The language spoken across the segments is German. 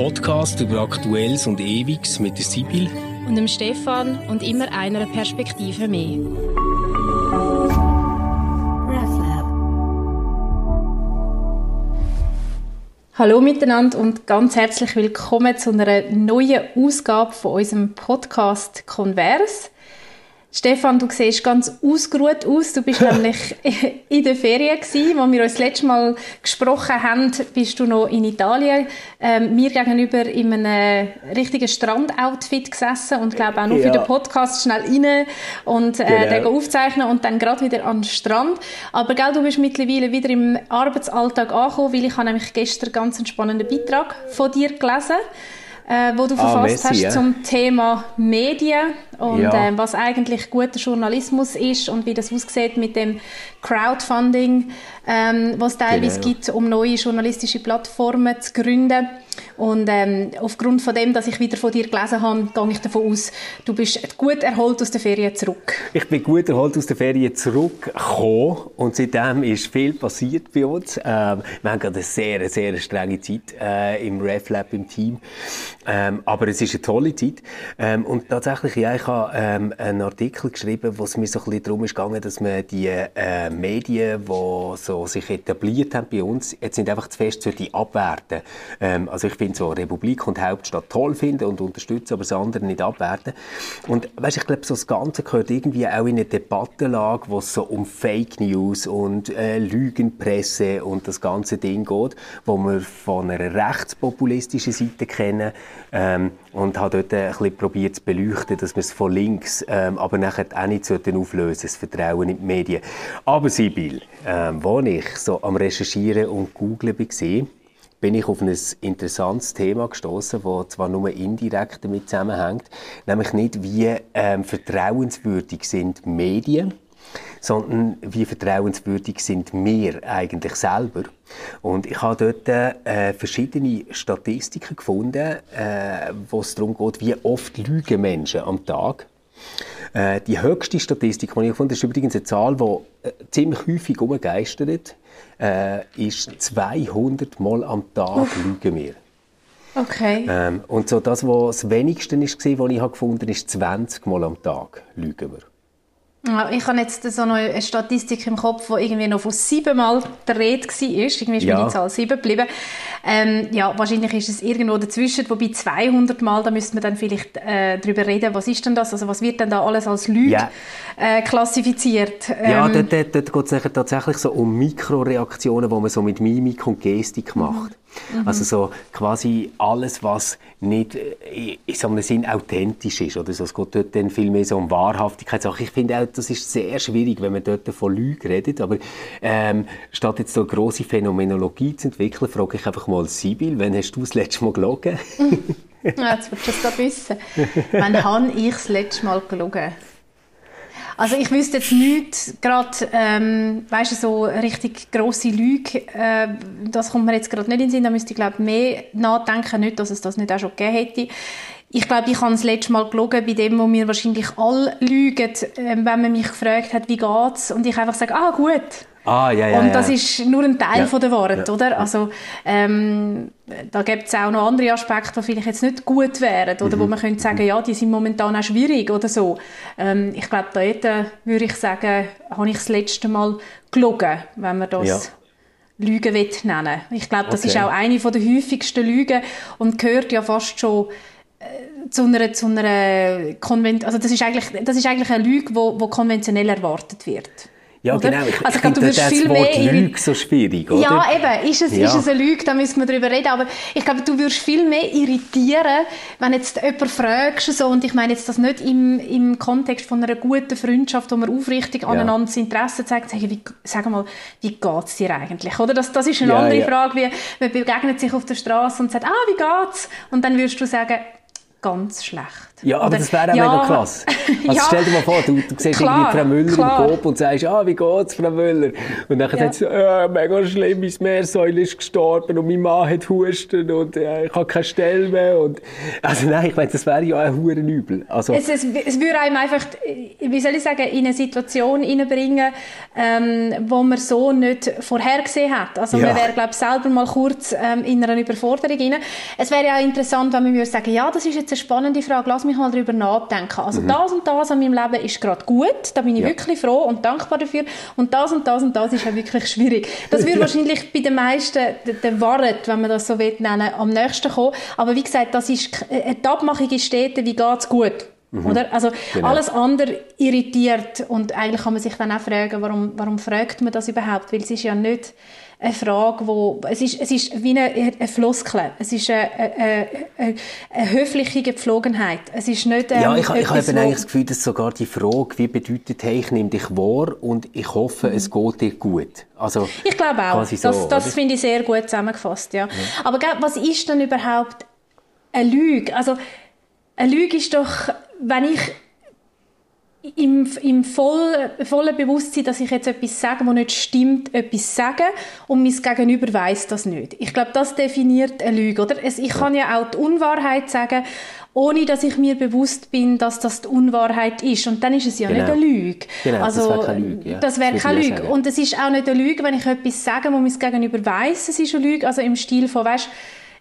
Podcast über Aktuelles und Ewiges mit der Sibyl und dem Stefan und immer einer Perspektive mehr. Hallo miteinander und ganz herzlich willkommen zu einer neuen Ausgabe von unserem Podcast Converse. Stefan, du siehst ganz ausgeruht aus. Du bist nämlich in der Ferien gewesen, wo wir uns das letzte Mal gesprochen haben, bist du noch in Italien, ähm, mir gegenüber in einem richtigen Strandoutfit gesessen und glaube auch noch ja. für den Podcast schnell rein und äh, genau. den aufzeichnen und dann gerade wieder an den Strand. Aber gell, du bist mittlerweile wieder im Arbeitsalltag angekommen, weil ich habe nämlich gestern ganz einen spannenden Beitrag von dir gelesen äh, wo du ah, verfasst Messi, hast ja. zum Thema Medien und ja. äh, was eigentlich guter Journalismus ist und wie das aussieht mit dem Crowdfunding, ähm, was es teilweise genau. gibt, um neue journalistische Plattformen zu gründen. Und ähm, aufgrund von dem, dass ich wieder von dir gelesen habe, gehe ich davon aus, du bist gut erholt aus der Ferien zurück. Ich bin gut erholt aus der Ferien zurückgekommen und seitdem ist viel passiert bei uns. Ähm, wir haben gerade eine sehr, sehr strenge Zeit äh, im RefLab im Team, ähm, aber es ist eine tolle Zeit. Ähm, und tatsächlich, ja, ich habe ähm, einen Artikel geschrieben, wo es mir so ein bisschen darum gegangen, dass man die äh, Medien, die so sich etabliert haben bei uns, jetzt nicht einfach zu fest abwerten. Ähm, also ich finde so Republik und Hauptstadt toll finden und unterstützen, aber das andere nicht abwerten. Und weißt, ich glaube, so das Ganze gehört irgendwie auch in eine Debattenlage, wo es so um Fake News und äh, Lügenpresse und das ganze Ding geht, wo wir von einer rechtspopulistischen Seite kennen ähm, und habe dort ein bisschen probiert zu beleuchten, dass wir es von links, ähm, aber nachher auch nicht auflösen das Vertrauen in die Medien. Aber Sibyl, ähm, wo ich so am Recherchieren und Googlen war, bin ich auf ein interessantes Thema gestoßen, das zwar nur indirekt damit zusammenhängt, nämlich nicht wie ähm, vertrauenswürdig sind Medien, sondern wie vertrauenswürdig sind wir eigentlich selber. Und ich habe dort äh, verschiedene Statistiken gefunden, äh, wo es darum geht, wie oft lügen Menschen am Tag. Äh, die höchste Statistik, die ich gefunden habe, ist übrigens eine Zahl, die äh, ziemlich häufig umgeistert äh, ist 200 Mal am Tag lügen wir. Okay. Ähm, und so das, was das wenigste ist, was ich gefunden habe, ist 20 Mal am Tag lügen wir. Ich habe jetzt so eine Statistik im Kopf, wo irgendwie noch von siebenmal der Rede war. Irgendwie ist ja. mir die Zahl sieben geblieben. Ähm, ja, wahrscheinlich ist es irgendwo dazwischen, wobei 200 Mal, da müsste man dann vielleicht äh, darüber reden, was ist denn das? Also was wird denn da alles als Lüge ja. äh, klassifiziert? Ähm, ja, dort, dort, dort geht es tatsächlich so um Mikroreaktionen, die man so mit Mimik und Gestik macht. Mhm. Also so quasi alles, was nicht äh, in so einem Sinn authentisch ist. Oder so. Es geht dort dann viel mehr so um Wahrhaftigkeit. Ich finde auch, das ist sehr schwierig, wenn man dort von Lügen redet. Aber ähm, statt jetzt so eine grosse Phänomenologie zu entwickeln, frage ich einfach mal Sibyl, wann hast du das letzte Mal gelogen? ja, jetzt willst du es wissen. Wann habe ich das letzte Mal gelogen? Also ich wüsste jetzt nicht gerade, ähm, weißt du, so richtig grosse Lüge, äh, das kommt mir jetzt gerade nicht in den Sinn, da müsste ich glaube mehr nachdenken, nicht, dass es das nicht auch schon gegeben hätte. Ich glaube, ich habe das letzte Mal gelogen bei dem, wo mir wahrscheinlich alle lügen, äh, wenn man mich gefragt hat, wie geht's, und ich einfach sage, ah gut, Ah, ja, ja, und das ja. ist nur ein Teil ja. von der Worte, ja. oder? Also, ähm, da gibt es auch noch andere Aspekte, die vielleicht jetzt nicht gut wären, oder mhm. wo man könnte sagen, ja, die sind momentan auch schwierig oder so. Ähm, ich glaube, da würde ich sagen, habe ich das letzte Mal gelogen, wenn man das Lügen will nennen. Ich glaube, das okay. ist auch eine der häufigsten Lügen und gehört ja fast schon äh, zu einer, zu einer Konvent also das ist eigentlich, das ist eigentlich eine Lüge, wo konventionell erwartet wird. Ja, oder? genau. Ich, also, ich finde das viel Wort mehr Lüge so schwierig, oder? Ja, eben. Ist es, ja. ist es eine Lüge, da müssen wir darüber reden. Aber ich glaube, du würdest viel mehr irritieren, wenn jetzt jemand fragst, so, und ich meine jetzt das nicht im, im Kontext von einer guten Freundschaft, wo man aufrichtig ja. aneinander das Interesse zeigt, sagen, wie, sag mal, wie geht es dir eigentlich? Oder? Das, das ist eine ja, andere Frage, wie man begegnet sich auf der Straße und sagt, ah, wie geht's? Und dann würdest du sagen, ganz schlecht. Ja, aber Oder, das wäre auch ja, mega krass. Also ja, stell dir mal vor, du, du siehst klar, irgendwie Frau Müller klar. im Coop und sagst, ah, wie geht's, Frau Müller? Und dann Ja. sagt sie, äh, mega schlimm, meine Meersäule ist gestorben und mein Mann hat Husten und äh, ich habe keine Stelle mehr. Und, also nein, ich meine, das wäre ja auch ein Übel. Also, Es, es, es würde einem einfach, wie soll ich sagen, in eine Situation hineinbringen, ähm, wo man so nicht vorhergesehen hat. Also Ja. man wäre, glaube ich, selber mal kurz ähm, in einer Überforderung rein. Es wäre ja auch interessant, wenn man würde sagen, ja, das ist jetzt eine spannende Frage, lass mich mal darüber nachdenken. Also das und das an meinem Leben ist gerade gut, da bin ich Mhm. Ja. wirklich froh und dankbar dafür. Und das und das und das ist ja wirklich schwierig. Das würde wahrscheinlich bei den meisten, der, Wahrheit, wenn man das so will nennen, am nächsten kommen. Aber wie gesagt, das ist k- äh, die Abmachung in Städten, wie geht's gut? Oder? Also Genau. alles andere irritiert und eigentlich kann man sich dann auch fragen, warum, warum fragt man das überhaupt? Weil es ist ja nicht eine Frage, wo es ist, es ist wie eine, eine Floskel, es ist eine, eine, eine, eine höfliche Gepflogenheit. Es ist nicht ähm, ja, ich, ich habe eigentlich das Gefühl, dass sogar die Frage, wie bedeutet, hey, ich nehme dich wahr und ich hoffe, es geht dir gut. Also, Ich glaube auch. so, das das finde ich sehr gut zusammengefasst, ja. Aber gell, was ist denn überhaupt eine Lüge? Also, eine Lüge ist doch, wenn ich im, im voll, vollen Bewusstsein, dass ich jetzt etwas sage, das nicht stimmt, etwas sage und mein Gegenüber weiß das nicht. Ich glaube, das definiert eine Lüge, oder? Es, ich kann ja auch die Unwahrheit sagen, ohne dass ich mir bewusst bin, dass das die Unwahrheit ist. Und dann ist es ja Genau. nicht eine Lüge. Genau, das also, wäre keine Lüge, ja. Das wäre Das keine Lüge. sagen. Und es ist auch nicht eine Lüge, wenn ich etwas sage, wo mein Gegenüber weiß, es ist eine Lüge. Also im Stil von, weißt,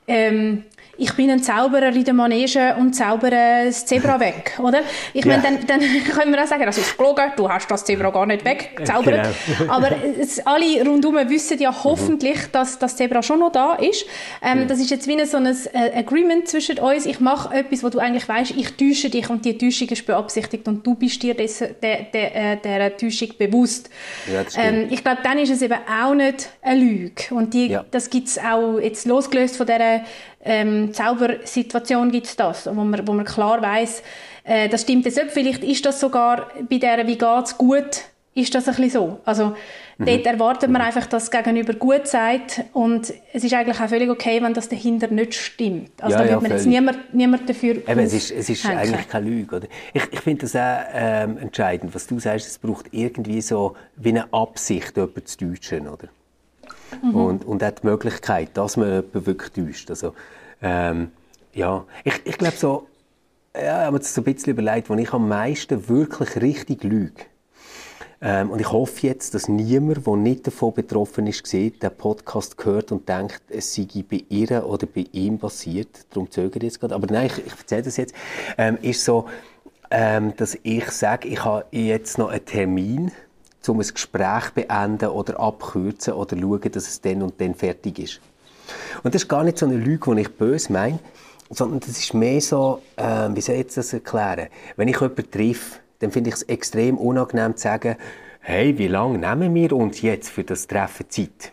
ähm, ich bin ein Zauberer in der Manege und zaubere das Zebra weg, oder? Ich Ja. meine, dann, dann können wir auch sagen, das ist gelogen, du hast das Zebra gar nicht weggezaubert. Genau. Aber es, alle rundum wissen ja hoffentlich, dass das Zebra schon noch da ist. Ähm, Das ist jetzt wie so ein äh, Agreement zwischen uns. Ich mache etwas, wo du eigentlich weißt, ich täusche dich und die Täuschung ist beabsichtigt und du bist dir des, der, der, äh, der Täuschung bewusst. Ja, ähm, ich glaube, dann ist es eben auch nicht eine Lüge. Und die, Ja. das gibt es auch, jetzt losgelöst von dieser ähm, Zaubersituation gibt es das, wo man, wo man klar weiß, äh, das stimmt jetzt nicht. Vielleicht ist das sogar bei der «Wie geht's gut?» ist das ein bisschen so. Also Mhm. dort erwartet man einfach, dass das Gegenüber gut sagt und es ist eigentlich auch völlig okay, wenn das dahinter nicht stimmt. Also Ja, da ja, wird man jetzt niemand, niemand dafür Eben, es ist, es ist eigentlich keine Lüge. Oder? Ich, ich finde das auch ähm, entscheidend, was du sagst, es braucht irgendwie so wie eine Absicht, jemanden zu täuschen. Oder? Mhm. Und, und auch die Möglichkeit, dass man jemanden wirklich täuscht. Also, ähm, ja, ich, ich glaube so, ja, ich habe mir das so ein bisschen überlegt, wo ich am meisten wirklich richtig lüge. Ähm, und ich hoffe jetzt, dass niemand, der nicht davon betroffen ist, sieht, den Podcast gehört und denkt, es sei bei ihr oder bei ihm passiert. Darum zögere ich jetzt gerade. Aber nein, ich, ich erzähle das jetzt. Ähm, ist so, ähm, dass ich sage, ich habe jetzt noch einen Termin, um ein Gespräch beenden oder abkürzen oder schauen, dass es dann und dann fertig ist. Und das ist gar nicht so eine Lüge, die ich böse meine, sondern das ist mehr so, ähm, wie soll ich das erklären? Wenn ich jemanden treffe, dann finde ich es extrem unangenehm zu sagen, hey, wie lange nehmen wir uns jetzt für das Treffen Zeit?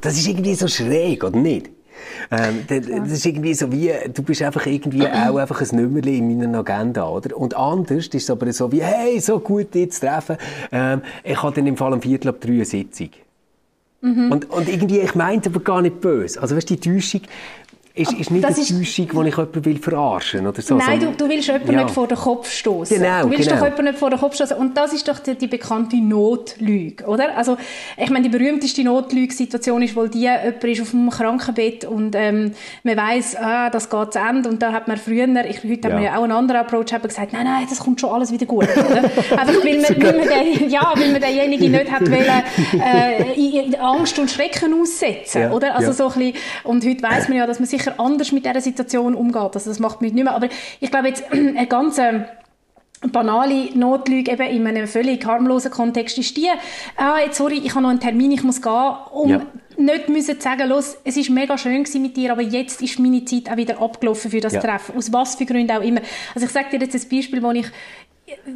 Das ist irgendwie so schräg, oder nicht? Ähm, das ist irgendwie so wie, du bist einfach irgendwie auch einfach ein Nummerchen in meiner Agenda, oder? Und anders ist es aber so wie, hey, so gut, dich zu treffen. Ähm, ich habe dann im Fall um Viertel ab drei eine Sitzung. Und, und irgendwie, ich meine aber gar nicht böse. Also weißt du, die Täuschung ist, ist nicht Das eine Täuschung, die ich jemanden will verarschen oder so. Nein, du, du willst jemanden Ja. nicht vor den Kopf stoßen. Genau, du willst genau. doch jemanden nicht vor den Kopf stoßen. Und das ist doch die, die bekannte Notlüge, oder? Also, ich meine, die berühmteste Notlüge-Situation ist wohl die, jemand ist auf dem Krankenbett und ähm, man weiss, ah, das geht zu Ende. Und da hat man früher, ich, heute Ja. haben wir ja auch einen anderen Approach, haben gesagt, nein, nein, das kommt schon alles wieder gut. Oder? Einfach, weil man, weil, man den, ja, weil man denjenigen nicht hat wollen, äh, Angst und Schrecken aussetzen, Ja, oder? Also so ein bisschen, und heute weiss man ja, dass man sicher anders mit dieser Situation umgeht. Also das macht heute nicht mehr. Aber ich glaube jetzt, eine ganz ähm, banale Notlüge eben in einem völlig harmlosen Kontext ist die, ah, jetzt, sorry, ich habe noch einen Termin, ich muss gehen, um Ja. nicht müssen zu sagen, los, es ist mega schön mit dir, aber jetzt ist meine Zeit auch wieder abgelaufen für das Ja. Treffen. Aus was für Gründen auch immer. Also ich sage dir jetzt ein Beispiel, wo ich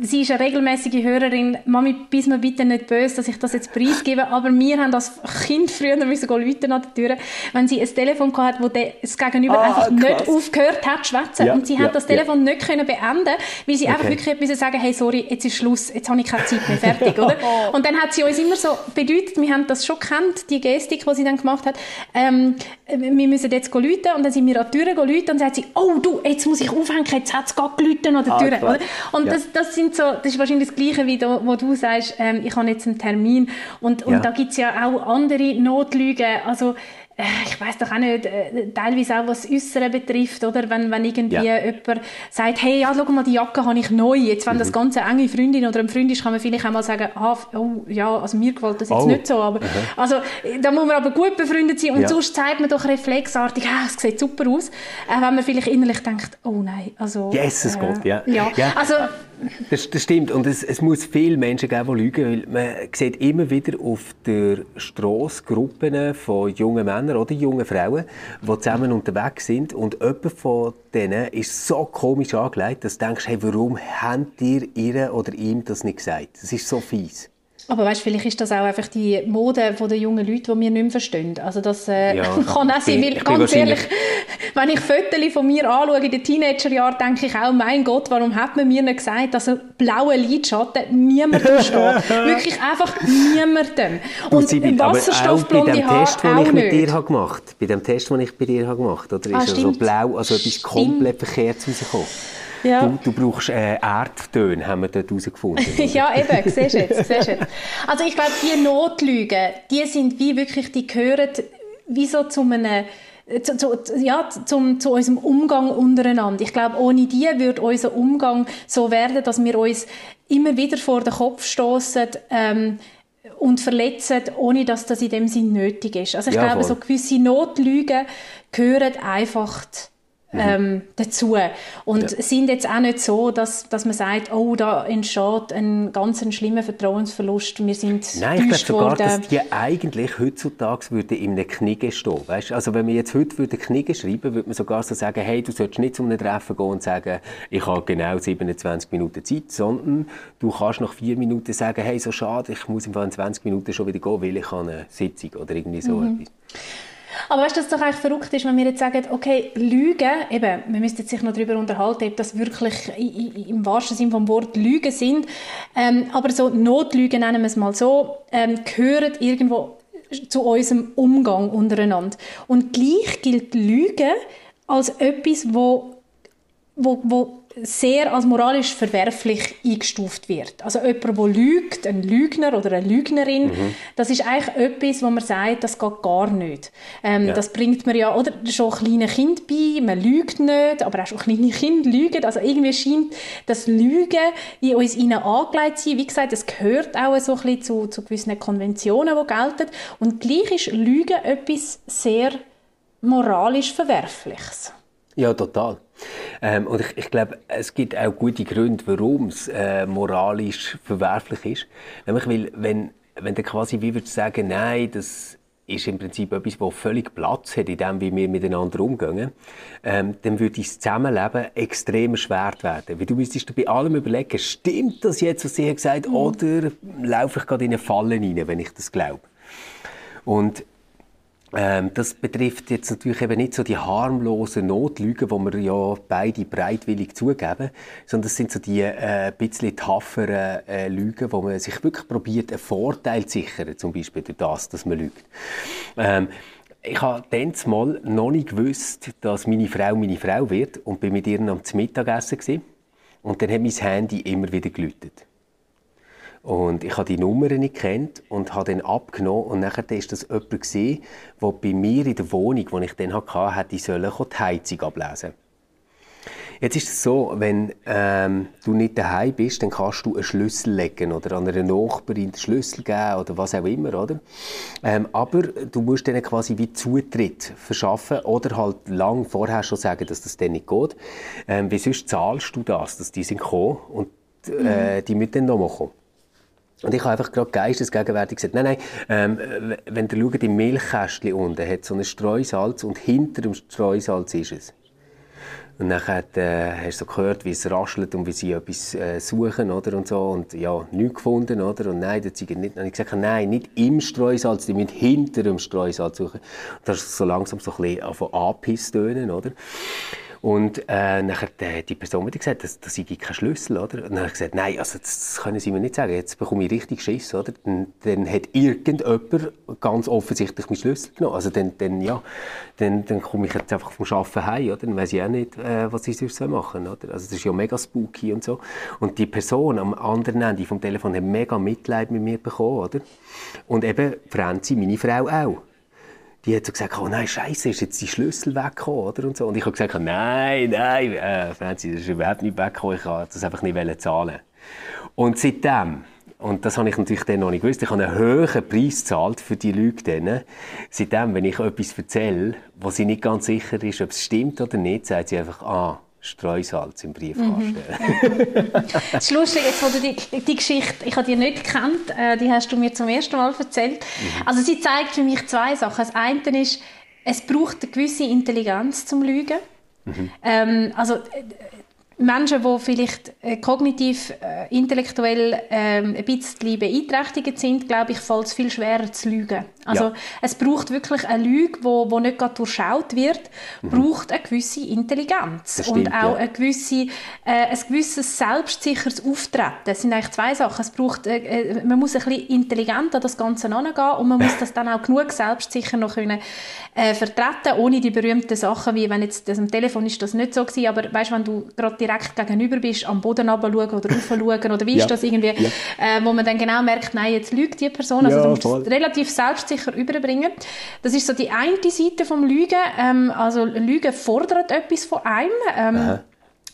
sie ist eine regelmäßige Hörerin. Mami, bist mir bitte nicht böse, dass ich das jetzt preisgebe, aber wir haben als Kind früher müssen gehen an der Tür, wenn sie ein Telefon hatte, wo das Gegenüber ah, einfach krass. nicht aufgehört hat zu schwätzen ja, und sie ja, hat das Telefon ja. nicht können beenden, weil sie okay. einfach wirklich müssen sagen, hey, sorry, jetzt ist Schluss, jetzt habe ich keine Zeit mehr, fertig, oder? Und dann hat sie uns immer so bedeutet, wir haben das schon kennt, die Gestik, die sie dann gemacht hat, ähm, wir müssen jetzt läuten und dann sind wir an die Tür läuten und dann sagt sie, oh du, jetzt muss ich aufhängen, jetzt hat es gerade geläutet an der Tür, ah, oder? Und das, das sind so, das ist wahrscheinlich das Gleiche, wie da, wo du sagst, ähm, ich habe jetzt einen Termin. Und, und ja. da gibt es ja auch andere Notlügen. Also, ich weiß doch auch nicht, äh, teilweise auch was Äußere betrifft, oder? Wenn, wenn irgendwie ja. jemand sagt, hey, ja, schau mal, die Jacke habe ich neu. Jetzt, wenn mhm. das ganze enge Freundin oder ein Freund ist, kann man vielleicht auch mal sagen, ah, oh, ja, also mir gefällt das jetzt oh. nicht so, aber, mhm. also, da muss man aber gut befreundet sein und ja. sonst zeigt man doch reflexartig, ah, es sieht super aus, äh, wenn man vielleicht innerlich denkt, oh nein, also... Yes, es äh, geht, ja. ja. ja. Also, das, das, stimmt. Und es, es, muss viele Menschen geben, die lügen. Weil man sieht immer wieder auf der Strasse Gruppen von jungen Männern oder jungen Frauen, die zusammen unterwegs sind. Und jemand von denen ist so komisch angelegt, dass du denkst, hey, warum habt ihr ihr oder ihm das nicht gesagt? Das ist so fies. Aber weißt, vielleicht ist das auch einfach die Mode der jungen Leute, die wir nicht mehr verstehen. Also das äh, ja, kann auch sein, weil ganz ehrlich, wenn ich Fotos von mir anschaue in den Teenagerjahren, denke ich auch, mein Gott, warum hat man mir nicht gesagt, dass ein blauer Lidschatten niemandem steht. Wirklich einfach niemandem. Und Sibyl, wasserstoffblonde Haare Test, auch ich mit dir habe gemacht, bei dem Test, den ich bei dir habe gemacht, oder ah, ist er so blau, also etwas komplett verkehrt rausgekommen? Ja. Du, du, brauchst äh, Erdtöne, haben wir dort herausgefunden. ja, eben, siehst du jetzt, siehst jetzt. Also ich glaube, die Notlügen, die sind wie wirklich, die gehören wie so zu einem zu, zu, ja, zum, zu unserem Umgang untereinander. Ich glaube, ohne die würde unser Umgang so werden, dass wir uns immer wieder vor den Kopf stoßen ähm, und verletzen, ohne dass das in dem Sinn nötig ist. Also ich ja, glaube, so gewisse Notlügen gehören einfach. Ähm, dazu. Und ja. sind jetzt auch nicht so, dass, dass man sagt, oh, da entsteht ein ganz ein schlimmer Vertrauensverlust, wir sind Nein, ich glaube sogar, dass die eigentlich heutzutage würde in einem Knigge stehen. Weißt? Also wenn wir jetzt heute würde Knigge schreiben, würde man sogar so sagen, hey, du solltest nicht zu einem Treffen gehen und sagen, ich habe genau 27 Minuten Zeit, sondern du kannst nach vier Minuten sagen, hey, so schade, ich muss in 20 Minuten schon wieder gehen, weil ich eine Sitzung oder irgendwie so mhm. etwas. Aber weißt du, was doch eigentlich verrückt ist, wenn wir jetzt sagen, okay, Lügen, eben, wir müssten sich noch darüber unterhalten, ob das wirklich im wahrsten Sinne vom Wort Lügen sind, ähm, aber so Notlügen, nennen wir es mal so, ähm, gehören irgendwo zu unserem Umgang untereinander. Und gleich gilt Lügen als etwas, wo, wo, wo sehr als moralisch verwerflich eingestuft wird. Also jemand, der lügt, ein Lügner oder eine Lügnerin, mhm. das ist eigentlich etwas, wo man sagt, das geht gar nicht. Ähm, ja. Das bringt man ja oder schon kleine Kind bei, man lügt nicht, aber auch schon kleine Kinder lügen. Also irgendwie scheint das Lügen in uns ihnen angelegt zu sein. Wie gesagt, es gehört auch so ein bisschen zu, zu gewissen Konventionen, die gelten. Und gleich ist Lügen etwas sehr moralisch Verwerfliches. Ja, total. Ähm, und ich, ich glaube, es gibt auch gute Gründe, warum es äh, moralisch verwerflich ist. Nämlich, weil, wenn, wenn du quasi wie würdest sagen, nein, das ist im Prinzip etwas, das völlig Platz hat in dem, wie wir miteinander umgehen, ähm, dann würde das Zusammenleben extrem erschwert werden. Weil du müsstest dir bei allem überlegen, stimmt das jetzt, was sie gesagt hat, mhm. oder laufe ich gerade in eine Falle rein, wenn ich das glaube? Und ähm, das betrifft jetzt natürlich eben nicht so die harmlosen Notlügen, wo wir ja beide breitwillig zugeben, sondern das sind so die äh, bisschen tafferen äh, Lügen, wo man sich wirklich probiert, einen Vorteil zu sichern, zum Beispiel durch das, dass man lügt. Ähm, ich habe dann mal noch nicht gewusst, dass meine Frau meine Frau wird und bin mit ihr am Mittagessen gewesen. Und dann hat mein Handy immer wieder geläutet. Und ich habe die Nummern nicht kennt und habe dann abgenommen und nachher ist das jemand der bei mir in der Wohnung, die ich dann hatte, hätte sollen, die Heizung ablesen. Jetzt ist es so, wenn ähm, du nicht daheim bist, dann kannst du einen Schlüssel legen oder an einer Nachbarin den Schlüssel geben oder was auch immer, oder? Ähm, aber du musst dann quasi wie Zutritt verschaffen oder halt lang vorher schon sagen, dass das dann nicht geht. Ähm, wie sonst zahlst du das, dass die sind gekommen und äh, mhm. die müssen dann nochmal kommen. Und ich habe einfach gerade geistesgegenwärtig gesagt, nein, nein, ähm, wenn ihr schaut, im Milchkästchen unten hat so ein Streusalz und hinter dem Streusalz ist es. Und dann äh, hast du so gehört, wie es raschelt und wie sie etwas äh, suchen, oder, und so. Und ja, nichts gefunden, oder. Und nein, das nicht. Und ich gesagt, nein, nicht im Streusalz, die müssen hinter dem Streusalz suchen. Und das ist so langsam so ein bisschen von angepisst oder. Und äh, nachher die, die Person hat gesagt, das, das sei kein Schlüssel, oder? Und dann habe ich gesagt, nein, also das, das können Sie mir nicht sagen. Jetzt bekomme ich richtig Schiss, oder? Dann, dann hat irgendjemand ganz offensichtlich meinen Schlüssel genommen. Also dann, dann ja, dann, dann komme ich jetzt einfach vom Arbeiten heim, oder? Dann weiß ich auch nicht, äh, was ich sonst machen soll, oder? Also das ist ja mega spooky und so. Und die Person am anderen Ende vom Telefon hat mega Mitleid mit mir bekommen, oder? Und eben Franzi, meine Frau auch die hat so gesagt, oh nein, scheiße, ist jetzt die Schlüssel weggekommen, oder? Und, so. und ich habe gesagt, nein, nein, äh, Franzi, das ist überhaupt nicht weggekommen, ich wollte das einfach nicht zahlen. Und seitdem, und das habe ich natürlich dann noch nicht gewusst, ich habe einen hohen Preis gezahlt für die Leute dann. Seitdem, wenn ich etwas erzähle, wo sie nicht ganz sicher ist, ob es stimmt oder nicht, sagt sie einfach, ah, Streusalz im Briefkasten. Mhm. das ist lustig, jetzt, wo du die, die Geschichte, ich habe die nicht gekannt, äh, die hast du mir zum ersten Mal erzählt. Mhm. Also sie zeigt für mich zwei Sachen. Das eine ist, es braucht eine gewisse Intelligenz zum Lügen. Mhm. Ähm, also Menschen, die vielleicht äh, kognitiv, äh, intellektuell äh, ein bisschen beeinträchtigt sind, glaube ich, fällt es viel schwerer zu lügen. Also ja. es braucht wirklich eine Lüge, die wo, wo nicht gerade durchschaut wird, mhm. braucht eine gewisse Intelligenz stimmt, und auch ja. eine gewisse, äh, ein gewisses selbstsicheres Auftreten. Das sind eigentlich zwei Sachen. Es braucht, äh, äh, man muss ein bisschen intelligent an das Ganze herangehen und man muss das dann auch genug selbstsicher noch können, äh, vertreten, ohne die berühmten Sachen, wie wenn jetzt das am Telefon ist das nicht so gewesen, aber weißt, wenn du gerade direkt gegenüber bist, am Boden schauen oder schauen oder wie ist das irgendwie, ja. äh, wo man dann genau merkt, nein, jetzt lügt die Person. Also ja, du musst voll. relativ selbstsicher überbringen. Das ist so die eine Seite vom Lügen. Ähm, also Lügen fordert etwas von einem. Ähm,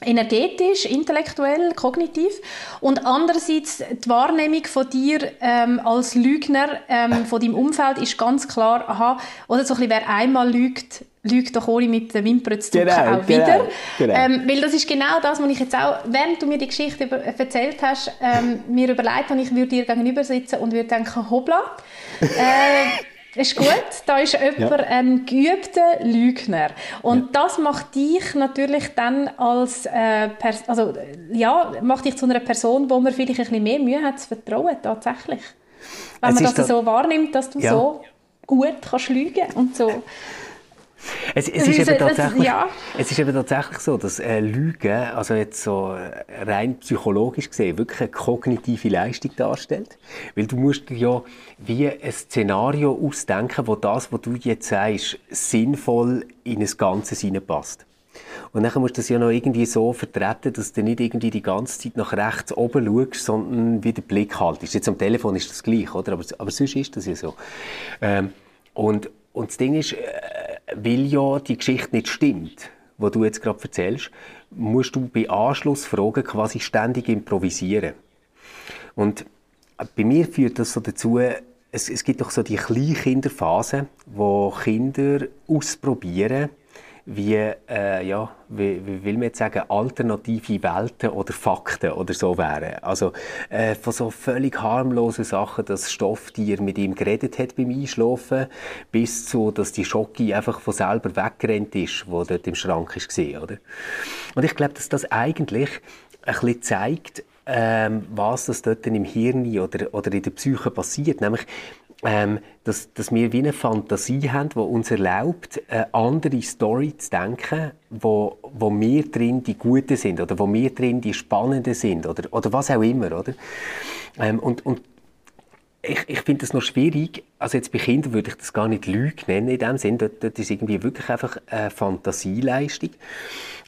energetisch, intellektuell, kognitiv und andererseits die Wahrnehmung von dir ähm, als Lügner ähm, von deinem Umfeld ist ganz klar, aha, oder so ein bisschen, wer einmal lügt, lügt doch ohne mit den Wimpern zu zucken genau, auch genau, wieder. Genau. Ähm, weil das ist genau das, was ich jetzt auch, während du mir die Geschichte über, erzählt hast, ähm, mir überlegt habe, ich würde dir gegenüber sitzen und würde denken, hoppla, äh, ist gut, da ist jemand ja. ein geübter Lügner. Und ja. das macht dich natürlich dann als, äh, also, ja, macht dich zu einer Person, wo man vielleicht ein bisschen mehr Mühe hat zu vertrauen, tatsächlich. Wenn es man das da, so wahrnimmt, dass du ja. so gut kannst lügen und so. Es, es, ist eben tatsächlich, ja. es ist eben tatsächlich so, dass äh, Lügen, also jetzt so äh, rein psychologisch gesehen, wirklich eine kognitive Leistung darstellt. Weil du musst dir ja wie ein Szenario ausdenken, wo das, was du jetzt sagst, sinnvoll in ein Ganzes hineinpasst. Und dann musst du das ja noch irgendwie so vertreten, dass du nicht irgendwie die ganze Zeit nach rechts oben schaust, sondern wieder Blick haltest. Jetzt am Telefon ist das gleich, oder? Aber, aber sonst ist das ja so. Ähm, und, und das Ding ist, äh, weil ja die Geschichte nicht stimmt, wo du jetzt gerade erzählst, musst du bei Anschlussfragen quasi ständig improvisieren. Und bei mir führt das so dazu, es, es gibt doch so die Kleinkinderphase, wo Kinder ausprobieren, wie, äh, ja, wie, wie will man jetzt sagen, alternative Welten oder Fakten oder so wären. Also äh, von so völlig harmlosen Sachen, dass Stofftier mit ihm geredet hat beim Einschlafen, bis zu, dass die Schocke einfach von selber weggerannt ist, wo dort im Schrank war, oder? Und ich glaube, dass das eigentlich ein bisschen zeigt, ähm, was das dort im Hirn oder, oder in der Psyche passiert. Nämlich, ähm, dass, dass wir wie eine Fantasie haben, die uns erlaubt, eine andere Story zu denken, wo, wo wir drin die Guten sind oder wo wir drin die Spannenden sind oder, oder was auch immer, oder? Ähm, und, und ich, ich finde das noch schwierig, also jetzt bei Kindern würde ich das gar nicht Lüge nennen in dem Sinn, dort, dort ist irgendwie wirklich einfach eine Fantasieleistung.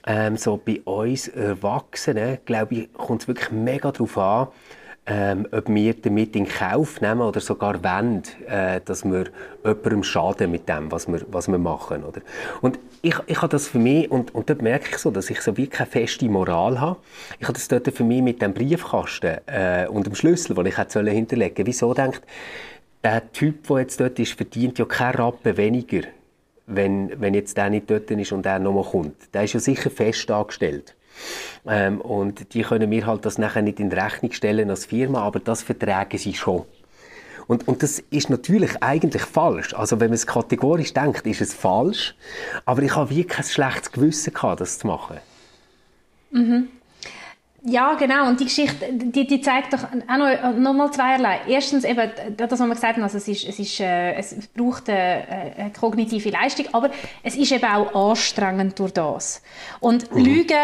Ähm, so bei uns Erwachsenen, glaube ich, kommt es wirklich mega darauf an, ähm, ob wir damit in Kauf nehmen oder sogar wollen, äh, dass wir jemandem schaden mit dem, was wir, was wir machen. Oder? Und ich, ich habe das für mich, und, und dort merke ich so, dass ich so wie keine feste Moral habe. Ich habe das dort für mich mit dem Briefkasten äh, und dem Schlüssel, den ich hätte hinterlegen sollen. Wieso denkt, der Typ, der jetzt dort ist, verdient ja keinen Rappen weniger, wenn, wenn jetzt der nicht dort ist und der nochmal kommt. Der ist ja sicher fest angestellt. Ähm, und die können mir halt das nachher nicht in Rechnung stellen als Firma, aber das vertragen sie schon. Und, und das ist natürlich eigentlich falsch. Also wenn man es kategorisch denkt, ist es falsch. Aber ich habe wirklich kein schlechtes Gewissen gehabt, das zu machen. Mhm. Ja, genau. Und die Geschichte, die, die zeigt doch auch noch, noch mal zweierlei. Erstens eben, das, was wir gesagt haben, also es, ist, es, ist, äh, es braucht eine, eine, kognitive Leistung, aber es ist eben auch anstrengend durch das. Und mhm. Lügen,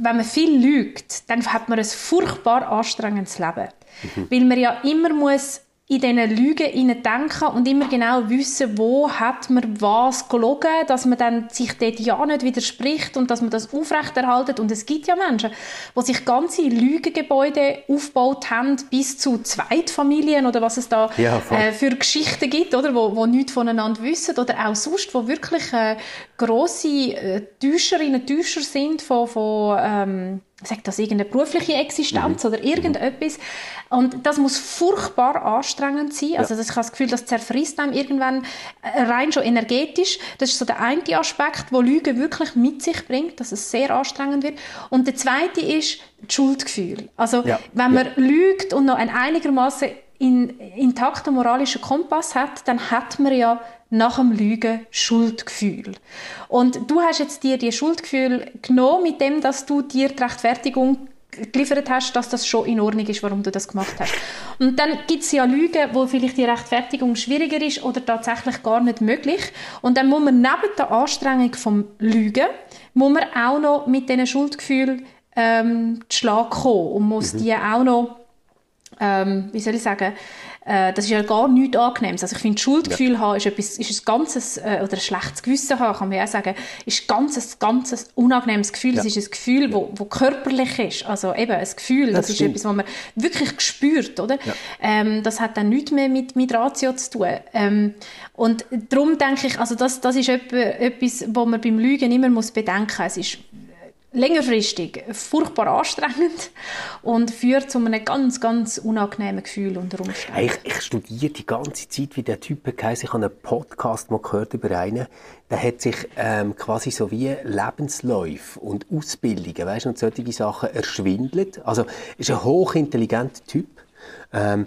wenn man viel lügt, dann hat man ein furchtbar anstrengendes Leben. Mhm. Weil man ja immer muss in diesen Lügen denken und immer genau wissen, wo hat man was gelogen, dass man dann sich dort ja nicht widerspricht und dass man das aufrechterhaltet. Und es gibt ja Menschen, die sich ganze Lügengebäude aufgebaut haben, bis zu Zweitfamilien oder was es da ja, äh, für Geschichten gibt, oder, wo, wo nichts voneinander wissen oder auch sonst, wo wirklich äh, grosse äh, Täuscherinnen, Täuscher sind von, von ähm, sagt das irgendeine berufliche Existenz mhm. oder irgendetwas. Und das muss furchtbar anstrengend sein. Also ich habe das Gefühl, das zerfrisst einem irgendwann äh, rein schon energetisch. Das ist so der eine Aspekt, wo Lüge wirklich mit sich bringt, dass es sehr anstrengend wird. Und der zweite ist das Schuldgefühl. Also ja. wenn man ja. lügt und noch ein einigermaßen in, intakter moralischer Kompass hat, dann hat man ja nach dem Lügen Schuldgefühl. Und du hast jetzt dir die Schuldgefühl genommen, mit dem, dass du dir die Rechtfertigung geliefert hast, dass das schon in Ordnung ist, warum du das gemacht hast. Und dann gibt es ja Lügen, wo vielleicht die Rechtfertigung schwieriger ist oder tatsächlich gar nicht möglich. Und dann muss man neben der Anstrengung vom Lügen, muss man auch noch mit diesen Schuldgefühlen ähm, zu Schlag kommen und muss mhm. die auch noch, ähm, wie soll ich sagen, äh, das ist ja gar nichts Angenehmes. Also ich finde, Schuldgefühl ja. haben ist, etwas, ist ein ganzes, äh, oder ein schlechtes Gewissen haben, kann man ja sagen, ist ein ganzes, ganzes unangenehmes Gefühl. Es ist ein Gefühl, ja. wo, wo körperlich ist. Also eben ein Gefühl, das, das ist etwas, was man wirklich spürt, oder? Ähm, das hat dann nichts mehr mit, mit Ratio zu tun. Ähm, und darum denke ich, also das, das ist etwas, was man beim Lügen immer muss bedenken muss. Es ist längerfristig furchtbar anstrengend und führt zu einem ganz, ganz unangenehmen Gefühl unter Umständen. Ich, ich studiere die ganze Zeit, wie der Typ geheißen. Ich habe einen Podcast mal gehört über einen, der hat sich ähm, quasi so wie Lebensläufe und Ausbildungen, weißt du, und solche Sachen erschwindelt. Also ist ein hochintelligenter Typ. Ähm,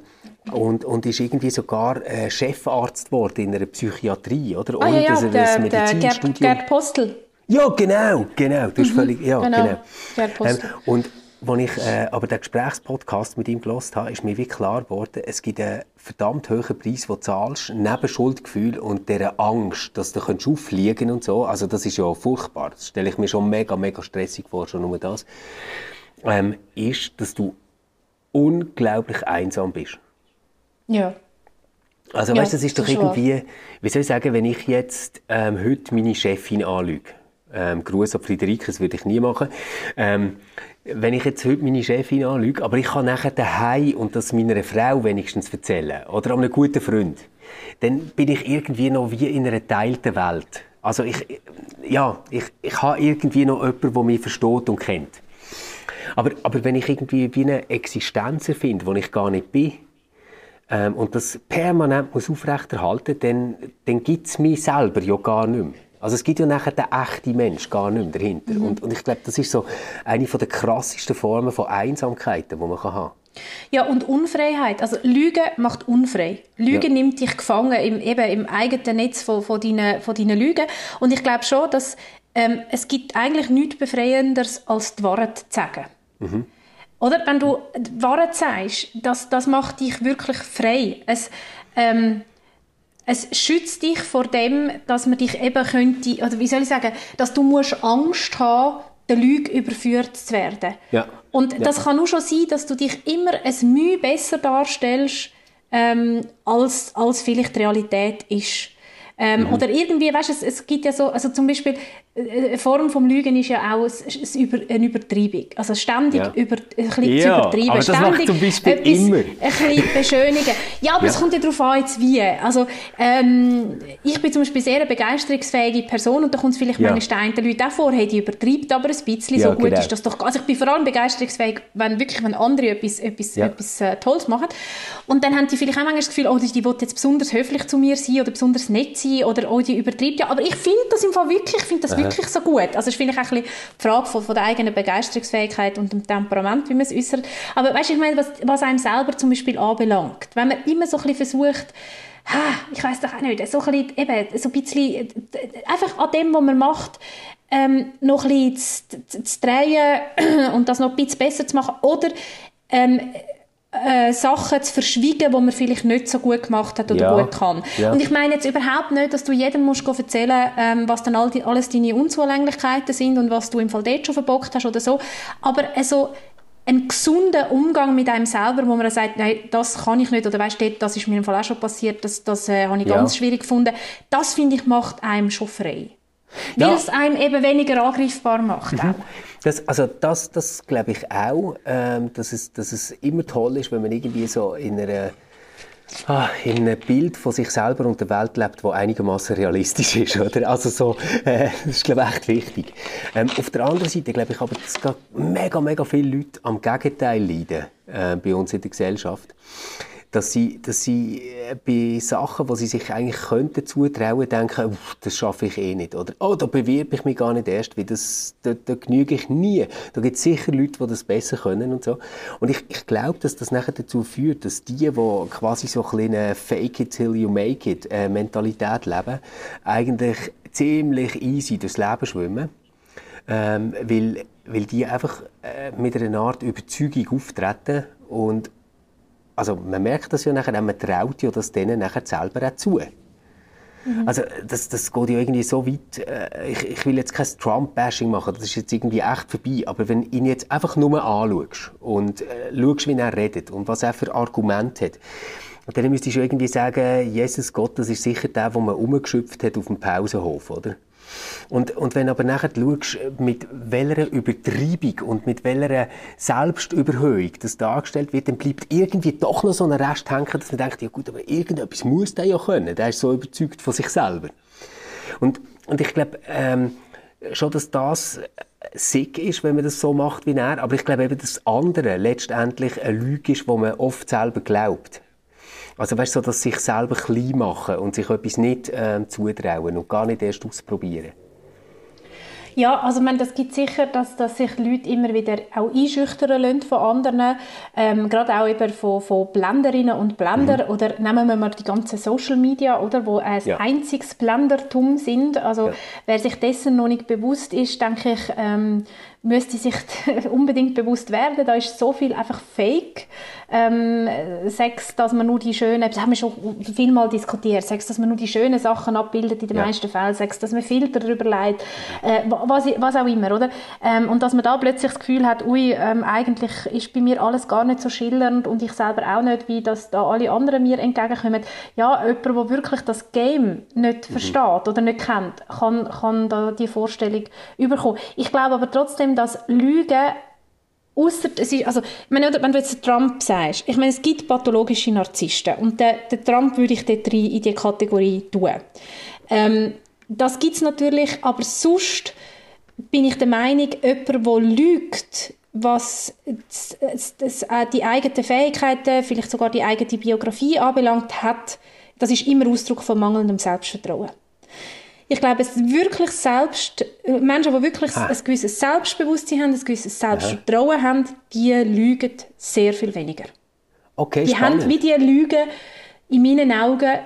und, und ist irgendwie sogar äh, Chefarzt geworden in einer Psychiatrie, oder? Ah, und ja, ja, der, der, Medizinstudium. Gerd, Gerd Postel. Ja, genau, genau. Du hast mhm, völlig, ja, genau. genau. Ähm, und als ich äh, aber den Gesprächspodcast mit ihm gelost habe, ist mir wie klar geworden, es gibt einen verdammt hohen Preis, den du zahlst, neben Schuldgefühl und dieser Angst, dass du auffliegen und so. Also das ist ja furchtbar. Das stelle ich mir schon mega, mega stressig vor, schon nur das. Ähm, ist, dass du unglaublich einsam bist. Ja. Also ja, weißt, das ist doch irgendwie, wie soll ich sagen, wenn ich jetzt ähm, heute meine Chefin anlüge, ähm, Gruß an Friederike, das würde ich nie machen. Ähm, wenn ich jetzt heute meine Chefin anlüge, aber ich kann nachher daheim und das meiner Frau wenigstens erzählen oder einem guten Freund, dann bin ich irgendwie noch wie in einer teilten Welt. Also ich, ja, ich, ich habe irgendwie noch jemanden, der mich versteht und kennt. Aber, aber wenn ich irgendwie wie eine Existenz finde, wo ich gar nicht bin, ähm, und das permanent muss aufrechterhalten, dann, dann gibt es mich selber ja gar nicht mehr. Also es gibt ja nachher den echten Mensch gar nicht mehr dahinter. Mhm. Und, und ich glaube, das ist so eine der krassesten Formen von Einsamkeiten, die man haben kann. Ja, und Unfreiheit. Also Lüge macht unfrei. Lüge ja. nimmt dich gefangen im, eben im eigenen Netz von, von, deinen, von deinen Lügen. Und ich glaube schon, dass ähm, es gibt eigentlich nichts Befreienderes, als die Wahrheit zu sagen. Mhm. Oder? Wenn du die Wahrheit sagst, das, das macht dich wirklich frei. Es, ähm, es schützt dich vor dem, dass man dich eben könnte, oder wie soll ich sagen, dass du musst Angst haben, der Lüge überführt zu werden. Ja. Und ja. das kann nur schon sein, dass du dich immer ein Mühe besser darstellst, ähm, als, als vielleicht die Realität ist. Ähm, mhm. Oder irgendwie, weißt du, es, es gibt ja so, also zum Beispiel, eine Form vom Lügen ist ja auch eine Übertreibung. Also ständig ja. über, ein bisschen ja, übertreiben. Aber das ständig zum Beispiel etwas, immer. Ein bisschen beschönigen. Ja, aber ja. es kommt ja darauf an, jetzt wie. Also, ähm, ich bin zum Beispiel sehr eine begeisterungsfähige Person und da kommt es vielleicht ja. manchmal den Leute auch vor, hey, die übertreibt aber ein bisschen, so gut genau. ist das doch. Also ich bin vor allem begeisterungsfähig, wenn wirklich, wenn andere etwas, etwas, etwas äh, Tolles machen. Und dann haben die vielleicht auch manchmal das Gefühl, oh, die, die will jetzt besonders höflich zu mir sein oder besonders nett sein oder oh, die übertreibt ja. Aber ich finde das im Fall wirklich, ich finde das Aha. Wirklich so gut. Also das finde ich auch ein bisschen die Frage von, von der eigenen Begeisterungsfähigkeit und dem Temperament, wie man es äußert. Aber weißt ich meine, was, was einem selber zum Beispiel anbelangt, wenn man immer so ein bisschen versucht, ich weiß doch auch nicht, so ein bisschen, eben, so ein bisschen, einfach an dem, was man macht, ähm, noch ein bisschen zu, zu, drehen und das noch ein bisschen besser zu machen oder ähm, äh, Sachen zu verschwiegen, die man vielleicht nicht so gut gemacht hat oder ja. gut kann. Ja. Und ich meine jetzt überhaupt nicht, dass du jedem musst erzählen ähm, was dann all die, alles deine Unzulänglichkeiten sind und was du im Fall dort schon verbockt hast oder so. Aber also, ein gesunder Umgang mit einem selber, wo man sagt, nein, das kann ich nicht, oder weißt du, das ist mir im Fall auch schon passiert, das, das äh, habe ich ja. ganz schwierig gefunden. Das, finde ich, macht einem schon frei. Weil es einem eben weniger angreifbar macht. Mhm. Das, also das, das glaube ich auch, ähm, dass, es, dass es immer toll ist, wenn man irgendwie so in einer ah, in einem Bild von sich selber und der Welt lebt, wo einigermaßen realistisch ist, oder? Also so, äh, das ist glaube ich echt wichtig. Ähm, auf der anderen Seite glaube ich aber, dass mega, mega viele Leute am Gegenteil leiden äh, bei uns in der Gesellschaft dass sie, dass sie äh, bei Sachen, die sie sich eigentlich könnten zutrauen, denken, das schaffe ich eh nicht. Oder, oh, da bewerbe ich mich gar nicht erst, weil das, da, da genüge ich nie. Da gibt es sicher Leute, die das besser können und so. Und ich, ich glaube, dass das nachher dazu führt, dass die, die quasi so ein eine Fake it till you make it äh, Mentalität leben, eigentlich ziemlich easy durchs Leben schwimmen. Ähm, weil, weil die einfach äh, mit einer Art Überzeugung auftreten und also man merkt das ja nachher, man traut ja das denen nachher selber auch zu. Mhm. Also das, das geht ja irgendwie so weit, äh, ich, ich will jetzt kein Trump-Bashing machen, das ist jetzt irgendwie echt vorbei, aber wenn ihn jetzt einfach nur anschaust und äh, schaust, wie er redet und was er für Argumente hat, dann müsstest du irgendwie sagen, Jesus Gott, das ist sicher der, den man umgeschöpft hat auf dem Pausenhof, oder? Und, und wenn aber nachher schaust, mit welcher Übertreibung und mit welcher Selbstüberhöhung das dargestellt wird, dann bleibt irgendwie doch noch so ein Rest hängen, dass man denkt, ja gut, aber irgendetwas muss der ja können. Der ist so überzeugt von sich selber. Und, und ich glaube, ähm, schon, dass das sick ist, wenn man das so macht wie er, aber ich glaube eben, dass das andere letztendlich eine Lüge ist, wo man oft selber glaubt. Also weißt du, so, dass sich selber klein machen und sich etwas nicht äh, zutrauen und gar nicht erst ausprobieren. Ja, also man, das gibt sicher, dass, dass sich Leute immer wieder auch einschüchtern lassen von anderen, ähm, gerade auch eben von, von Blenderinnen und Blender mhm. oder nehmen wir mal die ganzen Social Media, oder, wo ein ja. einziges Blendertum sind. Also ja. wer sich dessen noch nicht bewusst ist, denke ich, ähm, müsste sich unbedingt bewusst werden, da ist so viel einfach Fake. Ähm, Sex, dass man nur die schönen, das haben wir schon viel mal diskutiert, Sex, dass man nur die schönen Sachen abbildet in den ja. meisten Fällen, Sex, dass man Filter darüber leitet, äh, was, was auch immer, oder? Ähm, und dass man da plötzlich das Gefühl hat, ui, ähm, eigentlich ist bei mir alles gar nicht so schillernd und ich selber auch nicht, wie dass da alle anderen mir entgegenkommen. Ja, jemand, der wirklich das Game nicht mhm. versteht oder nicht kennt, kann, kann da die Vorstellung überkommen. Ich glaube aber trotzdem, dass Lügen Ausser, es ist, also, ich meine, wenn du jetzt Trump sagst, ich meine, es gibt pathologische Narzissten und den, den Trump würde ich dort in die Kategorie tun. Ähm, das gibt es natürlich, aber sonst bin ich der Meinung, jemand, der lügt, was das, das, äh, die eigenen Fähigkeiten, vielleicht sogar die eigene Biografie anbelangt hat, das ist immer Ausdruck von mangelndem Selbstvertrauen. Ich glaube, es wirklich selbst, Menschen, die wirklich ah. ein gewisses Selbstbewusstsein haben, ein gewisses Selbstvertrauen ja. haben, die lügen sehr viel weniger. Okay, die spannend. haben wie die Lügen in meinen Augen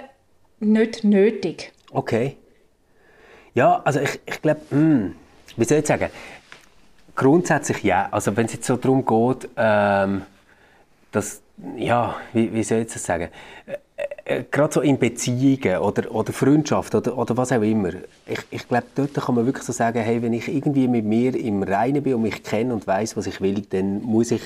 nicht nötig. Okay. Ja, also ich, ich glaube, hm, wie soll ich sagen, grundsätzlich ja. Also wenn es jetzt so darum geht, ähm, dass, ja, wie, wie soll ich das sagen, äh, gerade so in Beziehungen oder, oder Freundschaft oder, oder was auch immer, ich, ich glaube, dort kann man wirklich so sagen, hey, wenn ich irgendwie mit mir im Reinen bin und mich kenne und weiß, was ich will, dann muss ich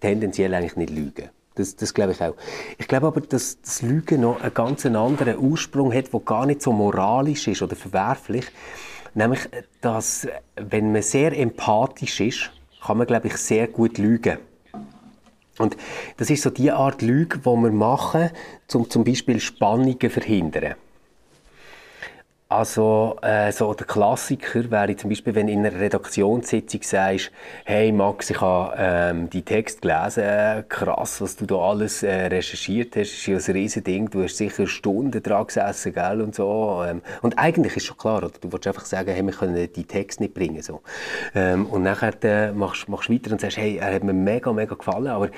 tendenziell eigentlich nicht lügen. Das, das glaube ich auch. Ich glaube aber, dass das Lügen noch einen ganz anderen Ursprung hat, der gar nicht so moralisch ist oder verwerflich. Nämlich, dass, wenn man sehr empathisch ist, kann man, glaube ich, sehr gut lügen. Und das ist so die Art Lüge, die wir machen, um zum Beispiel Spannungen zu verhindern. Also, äh, so der Klassiker wäre zum Beispiel, wenn in einer Redaktionssitzung sagst, hey Max, ich habe ähm, die Text gelesen, krass, was du da alles äh, recherchiert hast, ist ja ein riesen Ding, du hast sicher Stunden dran gesessen, gell, und so. Ähm, und eigentlich ist schon klar, oder? du willst einfach sagen, hey, wir können die Text nicht bringen, so. Ähm, und nachher äh, machst du weiter und sagst, hey, er hat mir mega, mega gefallen, aber äh,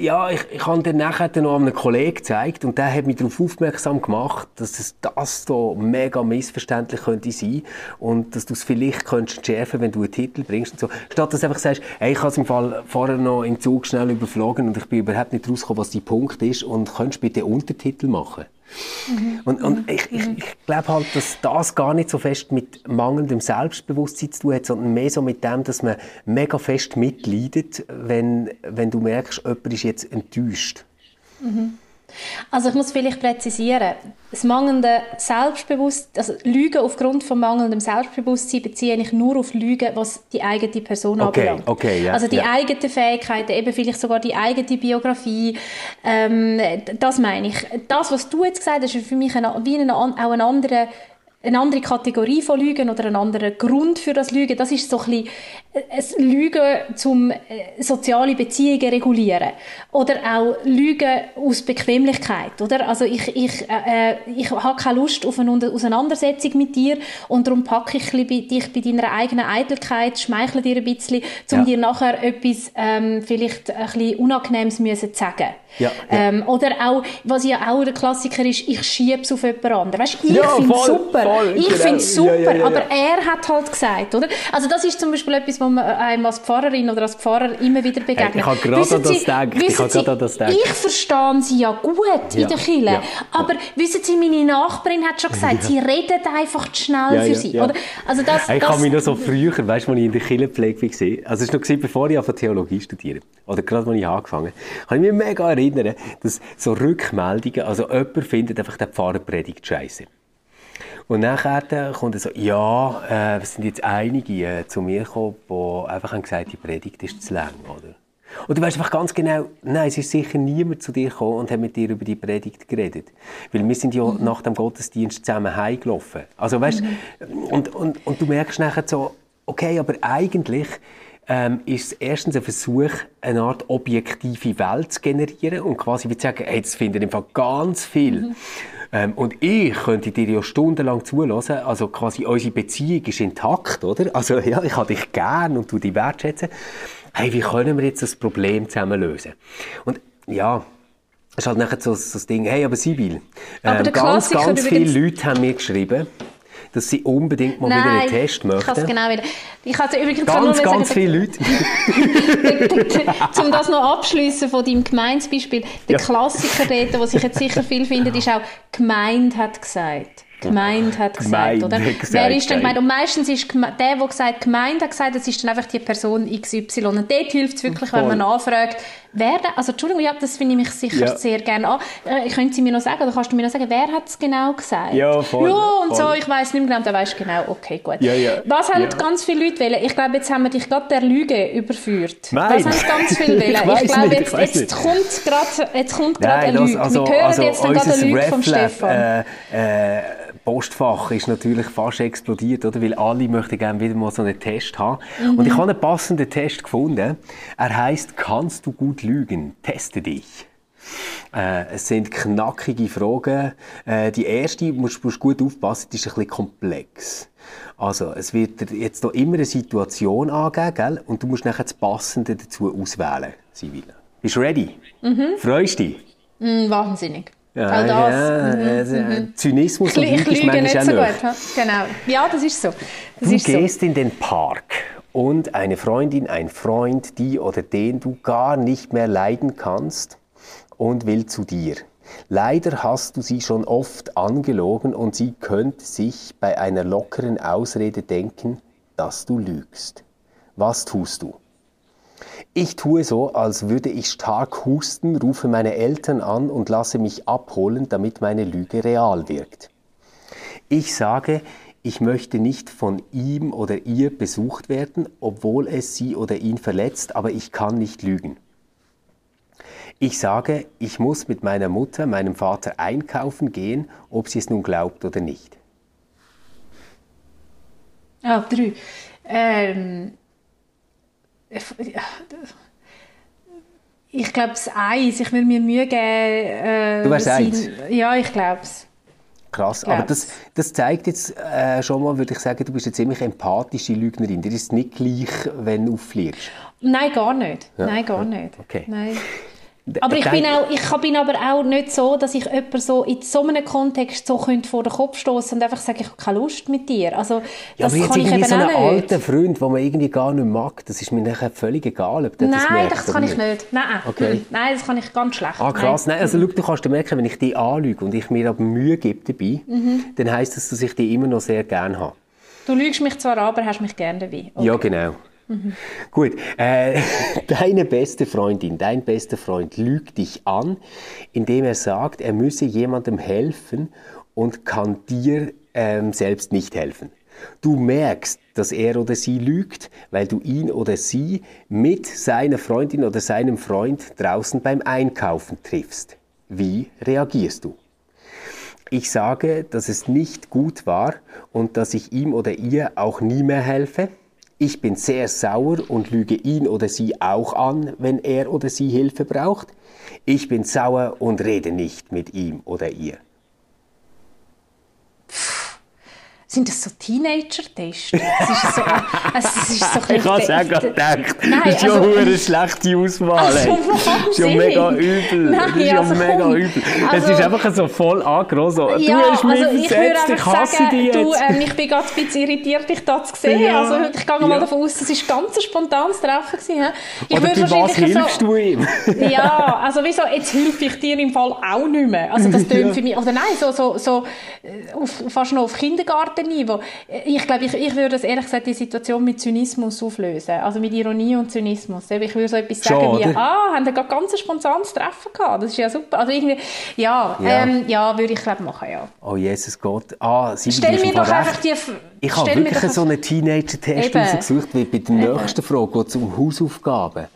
ja, ich, ich habe dann nachher noch einem Kollegen gezeigt und der hat mich darauf aufmerksam gemacht, dass es das da mega missverständlich könnte sein und dass du es vielleicht könntest schärfen, wenn du einen Titel bringst und so. Statt dass du einfach sagst, hey, ich habe es im Fall vorher noch im Zug schnell überflogen und ich bin überhaupt nicht rausgekommen, was die Punkt ist und könntest bitte Untertitel machen. Mhm. Und, und mhm. ich, ich, ich glaube halt, dass das gar nicht so fest mit mangelndem Selbstbewusstsein zu tun hat, sondern mehr so mit dem, dass man mega fest mitleidet, wenn, wenn du merkst, jemand ist jetzt enttäuscht. Mhm. Also ich muss vielleicht präzisieren, das mangelnde Selbstbewusstsein, also Lügen aufgrund von mangelndem Selbstbewusstsein beziehe ich nur auf Lügen, was die eigene Person okay, anbelangt. Okay, yeah, also die yeah. eigenen Fähigkeiten, eben vielleicht sogar die eigene Biografie, ähm, das meine ich. Das, was du jetzt gesagt hast, ist für mich ein, wie ein, auch ein anderer eine andere Kategorie von Lügen oder ein anderer Grund für das Lügen. Das ist so ein bisschen ein Lügen zum äh, soziale Beziehungen regulieren oder auch Lügen aus Bequemlichkeit, oder? Also ich, ich, äh, äh ich habe keine Lust auf eine Auseinandersetzung mit dir und darum packe ich dich bei deiner eigenen Eitelkeit, schmeichle dir ein bisschen, um ja. dir nachher etwas ähm, vielleicht ein bisschen Unangenehmes müssen zu sagen. Ja, ja. Ähm, oder auch, was ja auch der Klassiker ist, ich schiebe es auf jemand anderen. Weißt, ich ja, finde es super, voll, ich genau. finde super, aber er hat halt gesagt, oder? Also das ist zum Beispiel etwas, wo man einem als Pfarrerin oder als Pfarrer immer wieder begegnet. Hey, ich habe gerade an das gedacht. Ich, habe an das ich verstehe sie ja gut in der Kirche, aber wissen Sie, meine Nachbarin hat schon gesagt, sie reden einfach zu schnell für sie. Oder? Also das, ich das, kann mich noch so früher, weißt du, als ich in der Kirchenpflege war, also es war noch bevor ich Theologie studiere, oder gerade als ich angefangen habe, kann ich mich mega erinnern, erinnern, dass so Rückmeldungen, also jemand findet einfach, der Pfarrer predigt scheiße. Und nachher kommt er so, ja, äh, es sind jetzt einige äh, zu mir gekommen, die einfach haben gesagt, die Predigt ist zu lang, oder? Und du weißt einfach ganz genau, nein, es ist sicher niemand zu dir gekommen und hat mit dir über die Predigt geredet. Weil wir sind ja mhm. nach dem Gottesdienst zusammen heimgelaufen. Also weißt, mhm. und, und, und du merkst nachher so, okay, aber eigentlich ähm, ist es erstens ein Versuch, eine Art objektive Welt zu generieren und quasi wie zu sagen, hey, das finden im Fall ganz viel. Mhm. Ähm, und ich könnte dir ja stundenlang zulassen, also quasi unsere Beziehung ist intakt, oder? Also ja, ich habe dich gern und du dich wertschätzen. Hey, wie können wir jetzt das Problem zusammen lösen? Und ja, es ist halt nachher so, so das Ding, hey, aber Sibyl, ähm, ganz, ganz viele Leute haben mir geschrieben, dass sie unbedingt mal Nein, wieder einen Test möchten. ich kann es genau wieder. Ich hatte übrigens ganz, ganz sagen, viele Leute. um das noch abschließen von deinem Gemeindebeispiel. Der ja. Klassiker dort, was ich jetzt sicher viel finde, ist auch, Gemeinde hat gesagt gemeint hat gesagt, oder? Gesagt, Wer ist denn gemeint? Und meistens ist der, der gesagt, gemeint hat gesagt, das ist dann einfach die Person XY. Und dort hilft es wirklich, Voll. wenn man nachfragt, wer also Entschuldigung, ja, das finde ich mich sicher ja. sehr gerne an. Äh, können Sie mir noch sagen, oder kannst du mir noch sagen, wer hat es genau gesagt? Ja, voll. Ja, und voll. so, ich weiß nicht mehr genau, dann weißt du genau, okay, gut. Ja, ja. Was haben ganz viele Leute wollen? Ich glaube, jetzt haben wir dich gerade der Lüge überführt. Nein. Was haben ganz viele wollen? ich, ich glaube, jetzt, jetzt, jetzt, kommt gerade, jetzt kommt gerade eine Lüge. Also, wir hören also jetzt gerade eine Lüge vom Stefan. Äh, äh, Postfach ist natürlich fast explodiert, oder? Weil alle möchten gerne wieder mal so einen Test haben. Mhm. Und ich habe einen passenden Test gefunden. Er heißt Kannst du gut lügen? Teste dich. Äh, es sind knackige Fragen. Äh, die erste, musst du gut aufpassen, die ist ein bisschen komplex. Also, es wird jetzt noch immer eine Situation angeben, gell? Und du musst nachher das Passende dazu auswählen, Sibylle. Bist du ready? Mhm. Freust du dich? Mm, wahnsinnig. Ja, All das. Ja, mhm. Also, mhm. Zynismus und Lüge ist manchmal nicht so gut. Genau. Ja, das ist so. Das du gehst so. in den Park und eine Freundin, ein Freund, die oder den du gar nicht mehr leiden kannst und will zu dir. Leider hast du sie schon oft angelogen und sie könnte sich bei einer lockeren Ausrede denken, dass du lügst. Was tust du? Ich tue so, als würde ich stark husten, rufe meine Eltern an und lasse mich abholen, damit meine Lüge real wirkt. Ich sage, ich möchte nicht von ihm oder ihr besucht werden, obwohl es sie oder ihn verletzt, aber ich kann nicht lügen. Ich sage, ich muss mit meiner Mutter, meinem Vater einkaufen gehen, ob sie es nun glaubt oder nicht. Ah, drei. Ähm, ich glaube, es eins. Ich will mir Mühe geben. Äh, du wärst eins? Ja, ich glaube es. Krass, aber das, das zeigt jetzt äh, schon mal, würde ich sagen, du bist eine ziemlich empathische Lügnerin. Dir ist nicht gleich, wenn du auffliegst. Nein, gar nicht. Ja. Nein, gar nicht. Okay. Nein. Aber ich bin, auch, ich bin aber auch nicht so, dass ich jemanden so in so einem Kontext so vor den Kopf stoßen und einfach sagen, ich habe keine Lust mit dir. Also, ja, das aber jetzt kann ich irgendwie eben so einen alten Freund, den man irgendwie gar nicht mag, das ist mir nachher völlig egal, ob der das Nein, merkt das kann ich nicht. Nein, Okay. Mhm. Nein, das kann ich ganz schlecht. Ah, krass. Nein, also schau, du kannst merken, wenn ich dich anlüge und ich mir aber Mühe gebe dabei, Mhm. dann heisst das, dass ich dich immer noch sehr gerne habe. Du lügst mich zwar an, aber hast mich gerne dabei. Okay. Ja, genau. Gut, äh, deine beste Freundin, dein bester Freund lügt dich an, indem er sagt, er müsse jemandem helfen und kann dir ähm, selbst nicht helfen. Du merkst, dass er oder sie lügt, weil du ihn oder sie mit seiner Freundin oder seinem Freund draußen beim Einkaufen triffst. Wie reagierst du? Ich sage, dass es nicht gut war und dass ich ihm oder ihr auch nie mehr helfe. Ich bin sehr sauer und lüge ihn oder sie auch an, wenn er oder sie Hilfe braucht. Ich bin sauer und rede nicht mit ihm oder ihr. Sind das so Teenager-Tests? Das ist so, also das ist so Ich habe es auch gerade gedacht. Nein, das ist ja also- eine schlechte Auswahl. Also, das ist ja mega übel. Nein, das ist ja also mega komm. übel. es Also- ist einfach so voll angerossen. So, Ja, du hast mich also versetzt, ich hasse sagen, dich du, jetzt. ähm, ich bin gerade ein bisschen irritiert, dich da zu sehen. Ja, Also ich gehe ja. mal davon aus, das war ganz ein spontanes Treffen. Gewesen, ich Oder bei was hilfst du ihm? ja, also wieso, jetzt helfe ich dir im Fall auch nicht mehr. Also das tönt für mich, oder nein, so, so, so äh, auf, fast noch auf Kindergartenniveau. Ich glaube, ich, ich würde das ehrlich gesagt die Situation mit Zynismus auflösen. Also mit Ironie und Zynismus. Ich würde so etwas sagen wie, oder? ah, haben wir gerade ganz ein spontanes Treffen gehabt. Das ist ja super. Also irgendwie, ja, Ja. Ähm, ja würde ich glaube machen, ja. Oh Jesus Gott. Ah, sie Stell mir doch einfach die... Ich habe wirklich so einen Teenager-Test rausgesucht, weil bei der nächsten Frage geht es um Hausaufgaben.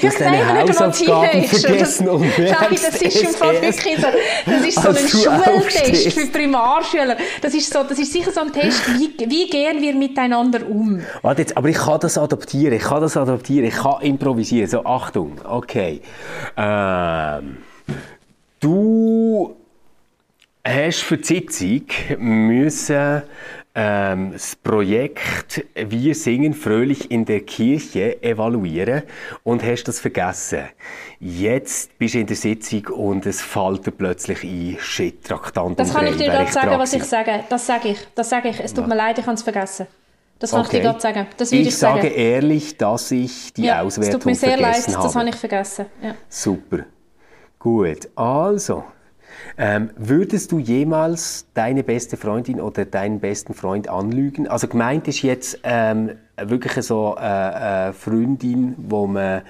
Du hast Nein, deine nicht einmal Hausaufgaben vergessen das, und Nein, merkst das ist im Fall wirklich so, das ist so ein Schultest für Primarschüler. Das ist, so, das ist sicher so ein Test, wie, wie gehen wir miteinander um? Warte jetzt, aber ich kann das adaptieren, ich kann das adaptieren, ich kann improvisieren. So, Achtung, okay. Ähm, du hast für die Sitzung müssen ähm, das Projekt Wir singen fröhlich in der Kirche evaluieren und hast das vergessen. Jetzt bist du in der Sitzung und es fällt dir plötzlich ein, shit, Traktantum Das kann ich dir gerade sagen, was ich sage. Das sage ich. Das sage ich. Es tut mir leid, ich habe es vergessen. Das kann ich dir Okay. gerade sagen. Das ich, ich sage sagen. ehrlich, dass ich die ja, es Auswertung tut mir sehr leid, vergessen das habe. habe ich vergessen. Ja. Super. Gut. Also, ähm, würdest du jemals deine beste Freundin oder deinen besten Freund anlügen? Also gemeint ist jetzt ähm, wirklich so äh, eine Freundin, wo man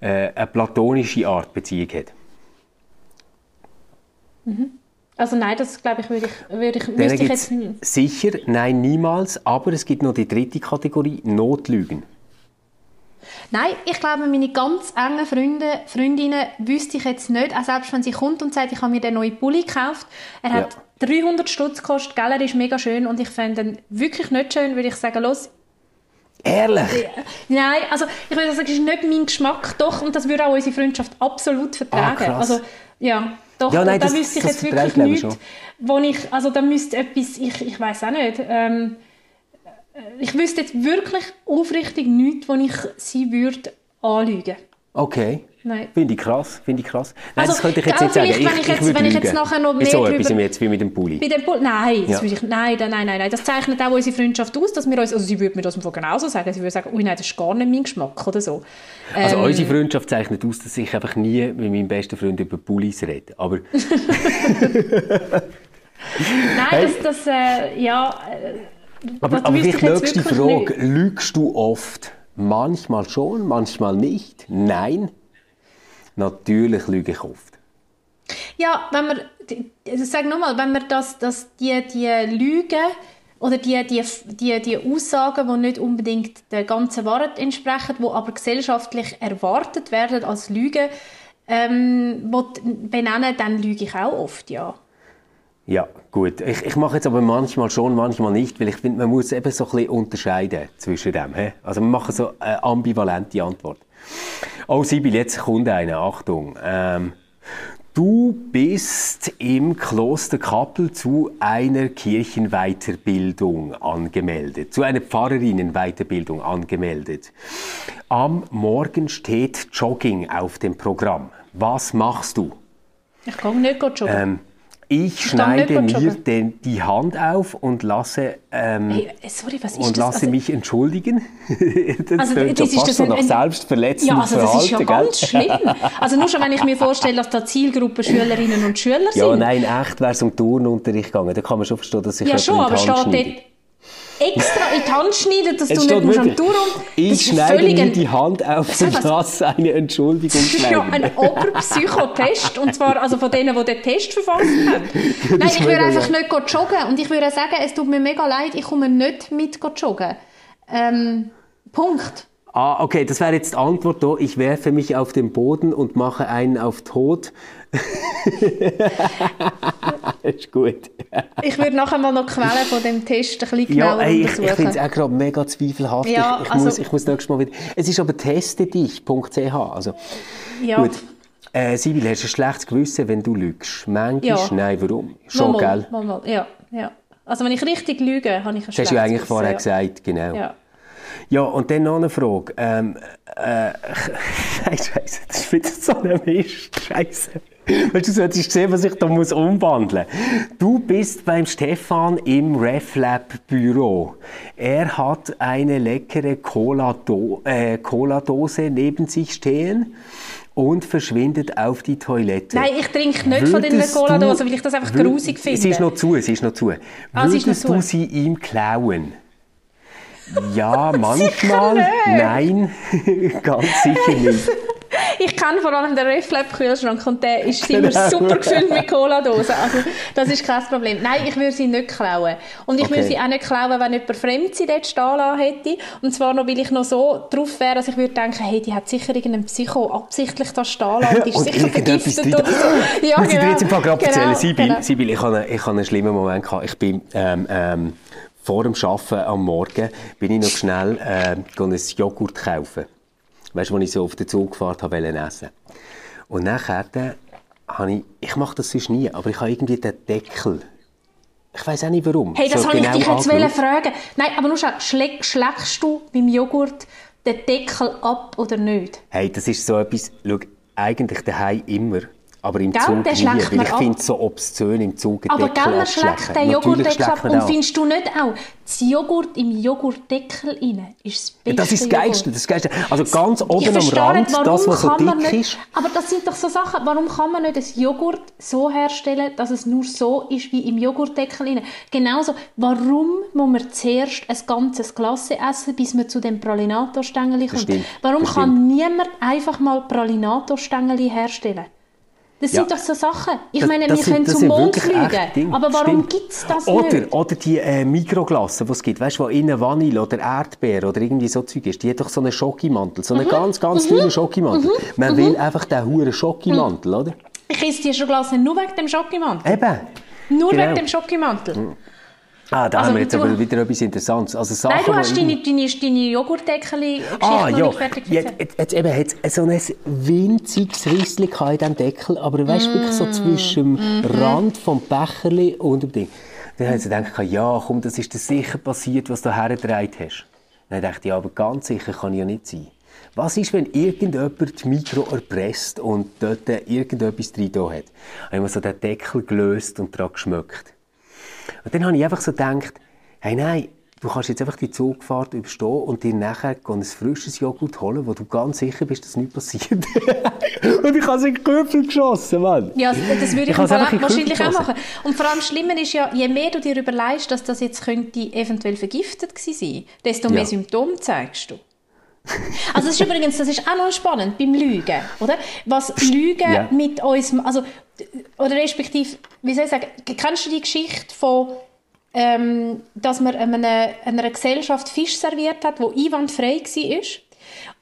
äh, eine platonische Art Beziehung hat. Also nein, das glaube ich, würde ich, würde ich, müsste ich jetzt... sicher, nein, niemals, aber es gibt noch die dritte Kategorie, Notlügen. Nein, ich glaube, meine ganz engen Freunde, Freundinnen wüsste ich jetzt nicht, auch selbst wenn sie kommt und sagt, ich habe mir den neuen Pulli gekauft, er hat 300 Stutz gekostet, gell, er ist mega schön. Und ich fände ihn wirklich nicht schön, würde ich sagen, los, Ehrlich? Nein, also ich würde sagen, es ist nicht mein Geschmack, doch, und das würde auch unsere Freundschaft absolut vertragen. Ah, also, ja, doch, Ja, nein, da das- wüsste ich jetzt wirklich nichts, wo ich, also da müsste etwas, ich, ich weiß auch nicht, ähm, ich wüsste jetzt wirklich aufrichtig nichts, wo ich sie würde anlügen. Okay. Nein. Finde ich krass, finde ich krass. Nein, Also, das könnte ich jetzt nicht sagen. vielleicht, wenn ich jetzt- würde wenn ich jetzt nachher noch Mit mehr so drüber- etwas jetzt wie mit dem Pulli. Bei dem Pol nein, das Ja. ich, nein, nein, nein, nein, das zeichnet auch unsere Freundschaft aus, dass wir uns, also sie würde mir das genauso sagen, sie würde sagen, ui, nein, das ist gar nicht mein Geschmack oder so. Also Ähm, unsere Freundschaft zeichnet aus, dass ich einfach nie mit meinem besten Freund über Pullis rede. Aber Nein, Hey. das, das äh, ja, äh, Aber, aber vielleicht nächste Frage. Lügst du oft? Manchmal schon, manchmal nicht? Nein? Natürlich lüge ich oft. Ja, wenn man, also sage nochmal, wenn man das, das, die, die Lügen oder die, die, die, die Aussagen, die nicht unbedingt der ganzen Wahrheit entsprechen, die aber gesellschaftlich erwartet werden als Lügen, ähm, benennen, dann lüge ich auch oft, ja. Ja, gut. Ich, ich mache jetzt aber manchmal schon, manchmal nicht, weil ich finde, man muss eben so ein bisschen unterscheiden zwischen dem. He? Also wir machen so eine ambivalente Antwort. Oh, Sibyl, jetzt kommt eine. Achtung. Ähm, du bist im Kloster Kappel zu einer Kirchenweiterbildung angemeldet, zu einer Pfarrerinnenweiterbildung angemeldet. Am Morgen steht Jogging auf dem Programm. Was machst du? Ich kann nicht joggen. Ähm, ich schneide mir den, die Hand auf und lasse, ähm, hey, sorry, was ist und lasse Also- mich entschuldigen. das Also, klingt das schon ist fast das so ein- nach selbstverletzendem Ja, also das ist ja Verhalten, ganz gell? schlimm. Also nur schon, wenn ich mir vorstelle, dass da Zielgruppe Schülerinnen und Schüler sind. Ja, nein, echt wäre es um Turnunterricht gegangen. Da kann man schon verstehen, dass sich Ja, schon, aber steht dort extra in die Hand schneiden, dass du nicht musst am Turm... Ich schneide mir die Hand auf und lasse eine Entschuldigung Das ist ja ein Oberpsychotest, und zwar also von denen, die den Test verfasst haben. Nein, ich würde einfach geil. nicht joggen und ich würde sagen, es tut mir mega leid, ich komme nicht mit joggen. Ähm, Punkt. Ah, okay, das wäre jetzt die Antwort da. Ich werfe mich auf den Boden und mache einen auf Tod. ist gut. Ich würde nachher mal noch die Quellen von dem Test ein bisschen Ja, genauer ey, ich, ich untersuchen. finde es auch gerade mega zweifelhaft. Ja, ich, ich, also- muss, ich muss nächstes Mal wieder... Es ist aber testedich.ch. Also, ja. gut. Äh, Sibyl, hast du ein schlechtes Gewissen, wenn du lügst? Manchmal? Ja. Nein, warum? Schon, mal, gell? Mal, mal. Ja, ja. Also wenn ich richtig lüge, habe ich ein Das hast du ja eigentlich schlechtes vorher Gewissen, gesagt, genau. Ja. Ja, und dann noch eine Frage. Ähm, äh, Scheiße, das ist wieder so ein Mist. Scheiße. Weißt du, du hättest gesehen, was ich da muss umwandeln muss. Du bist beim Stefan im RefLab-Büro. Er hat eine leckere äh, Cola-Dose neben sich stehen und verschwindet auf die Toilette. Nein, ich trinke nicht von Würdest Cola-Dosen, du- weil ich das einfach grusig finde. Sie ist noch zu, sie ist noch zu. Ah, ist noch Würdest zu. du sie ihm klauen? Ja, manchmal. Nein, ganz sicher nicht. Ich kenne vor allem den Reflab-Kühlschrank und der ist immer Genau. super gefüllt mit Cola-Dosen. Also, das ist kein Problem. Nein, ich würde sie nicht klauen. Und ich Okay. würde sie auch nicht klauen, wenn jemand fremd sie dort stehen lassen hätte. Und zwar noch, weil ich noch so drauf wäre, dass ich würde denken, hey, die hat sicher irgendeinen Psycho absichtlich da stehen lassen. Die ist Und sicher vergiftet oder so. Ja, ich dir jetzt im Fall gerade Genau, erzählen, Sibyl, genau. Sibyl, ich habe einen, ich habe einen schlimmen Moment gehabt. Ich bin ähm, ähm, vor dem Arbeiten am Morgen bin ich noch schnell äh, ein Joghurt kaufen. Weißt du, als ich so auf den Zug gefahren habe, wollte essen. Und nachher habe ich, ich mache das sonst nie, aber ich habe irgendwie den Deckel. Ich weiß auch nicht warum. Hey, das so habe ich dich jetzt wollen fragen. Nein, aber nur schläg, schlägst du beim Joghurt den Deckel ab oder nicht? Hey, das ist so etwas, schau, eigentlich daheim immer, aber im Gell, Zug den nie, weil ich finde es so obszön im Zug einen Aber Deckel abschlecken. schlägt den Joghurtdeckel ab. Und findest du nicht auch, das Joghurt im Joghurtdeckel rein ist das Beste Das ist das Geilste, das Geilste. Also ganz Ich oben am Rand, nicht, das, was so dick nicht, ist. Aber das sind doch so Sachen, warum kann man nicht das Joghurt so herstellen, dass es nur so ist wie im Joghurtdeckel rein? Genauso, warum muss man zuerst ein ganzes Glas essen, bis man zu dem Pralinato-Stängeli kommt? warum das kann niemand einfach mal Pralinato-Stängeli herstellen? Das Ja. sind doch so Sachen. Ich Das- meine, wir sind- können zum Mond fliegen, aber warum gibt es das Oder, nicht? oder die äh, Mikroglasse, die es gibt, weißt du, wo innen Vanille oder Erdbeer oder irgendwie so Zeug ist, die hat doch so einen Schokimantel, so Mhm. einen ganz, ganz dünnen Schokimantel. Man will einfach den huren Schokimantel, oder? Ich esse die Schokolade nur wegen dem Schokimantel. Eben. Nur genau. wegen dem Schokimantel. Ah, da Also haben wir jetzt du- aber wieder etwas Interessantes. Also Sachen, Nein, du hast in- deine, deine, deine Joghurtdeckel-Geschichte Ah, ja. fertig Jetzt, jetzt, jetzt eben hat es so ein winziges Rissli in diesem Deckel, aber weißt du, wirklich so zwischen dem Rand vom Becherli und dem Ding. Dann haben sie gedacht, ja, komm, das ist dir sicher passiert, was du hergedreht hast. Dann dachte ich, ja, aber ganz sicher kann ich ja nicht sein. Was ist, wenn irgendjemand die Mikro erpresst und dort irgendetwas drin da hat? Dann haben wir so den Deckel gelöst und daran geschmückt. Und dann habe ich einfach so gedacht, hey, nein, du kannst jetzt einfach die Zugfahrt überstehen und dir nachher ein frisches Joghurt holen, wo du ganz sicher bist, dass nichts passiert. und ich habe es in den Köpfel geschossen, Mann. Ja, das würde ich, Ich wahrscheinlich auch machen. Und vor allem Schlimmer ist ja, je mehr du dir überlegst, dass das jetzt könnte eventuell vergiftet gewesen sein, desto mehr Ja. Symptome zeigst du. Also das ist übrigens, das ist auch noch spannend beim Lügen, oder? Was Lügen Ja. mit uns, also oder respektive, wie soll ich sagen, kennst du die Geschichte von ähm, dass man einer, einer Gesellschaft Fisch serviert hat, wo einwandfrei war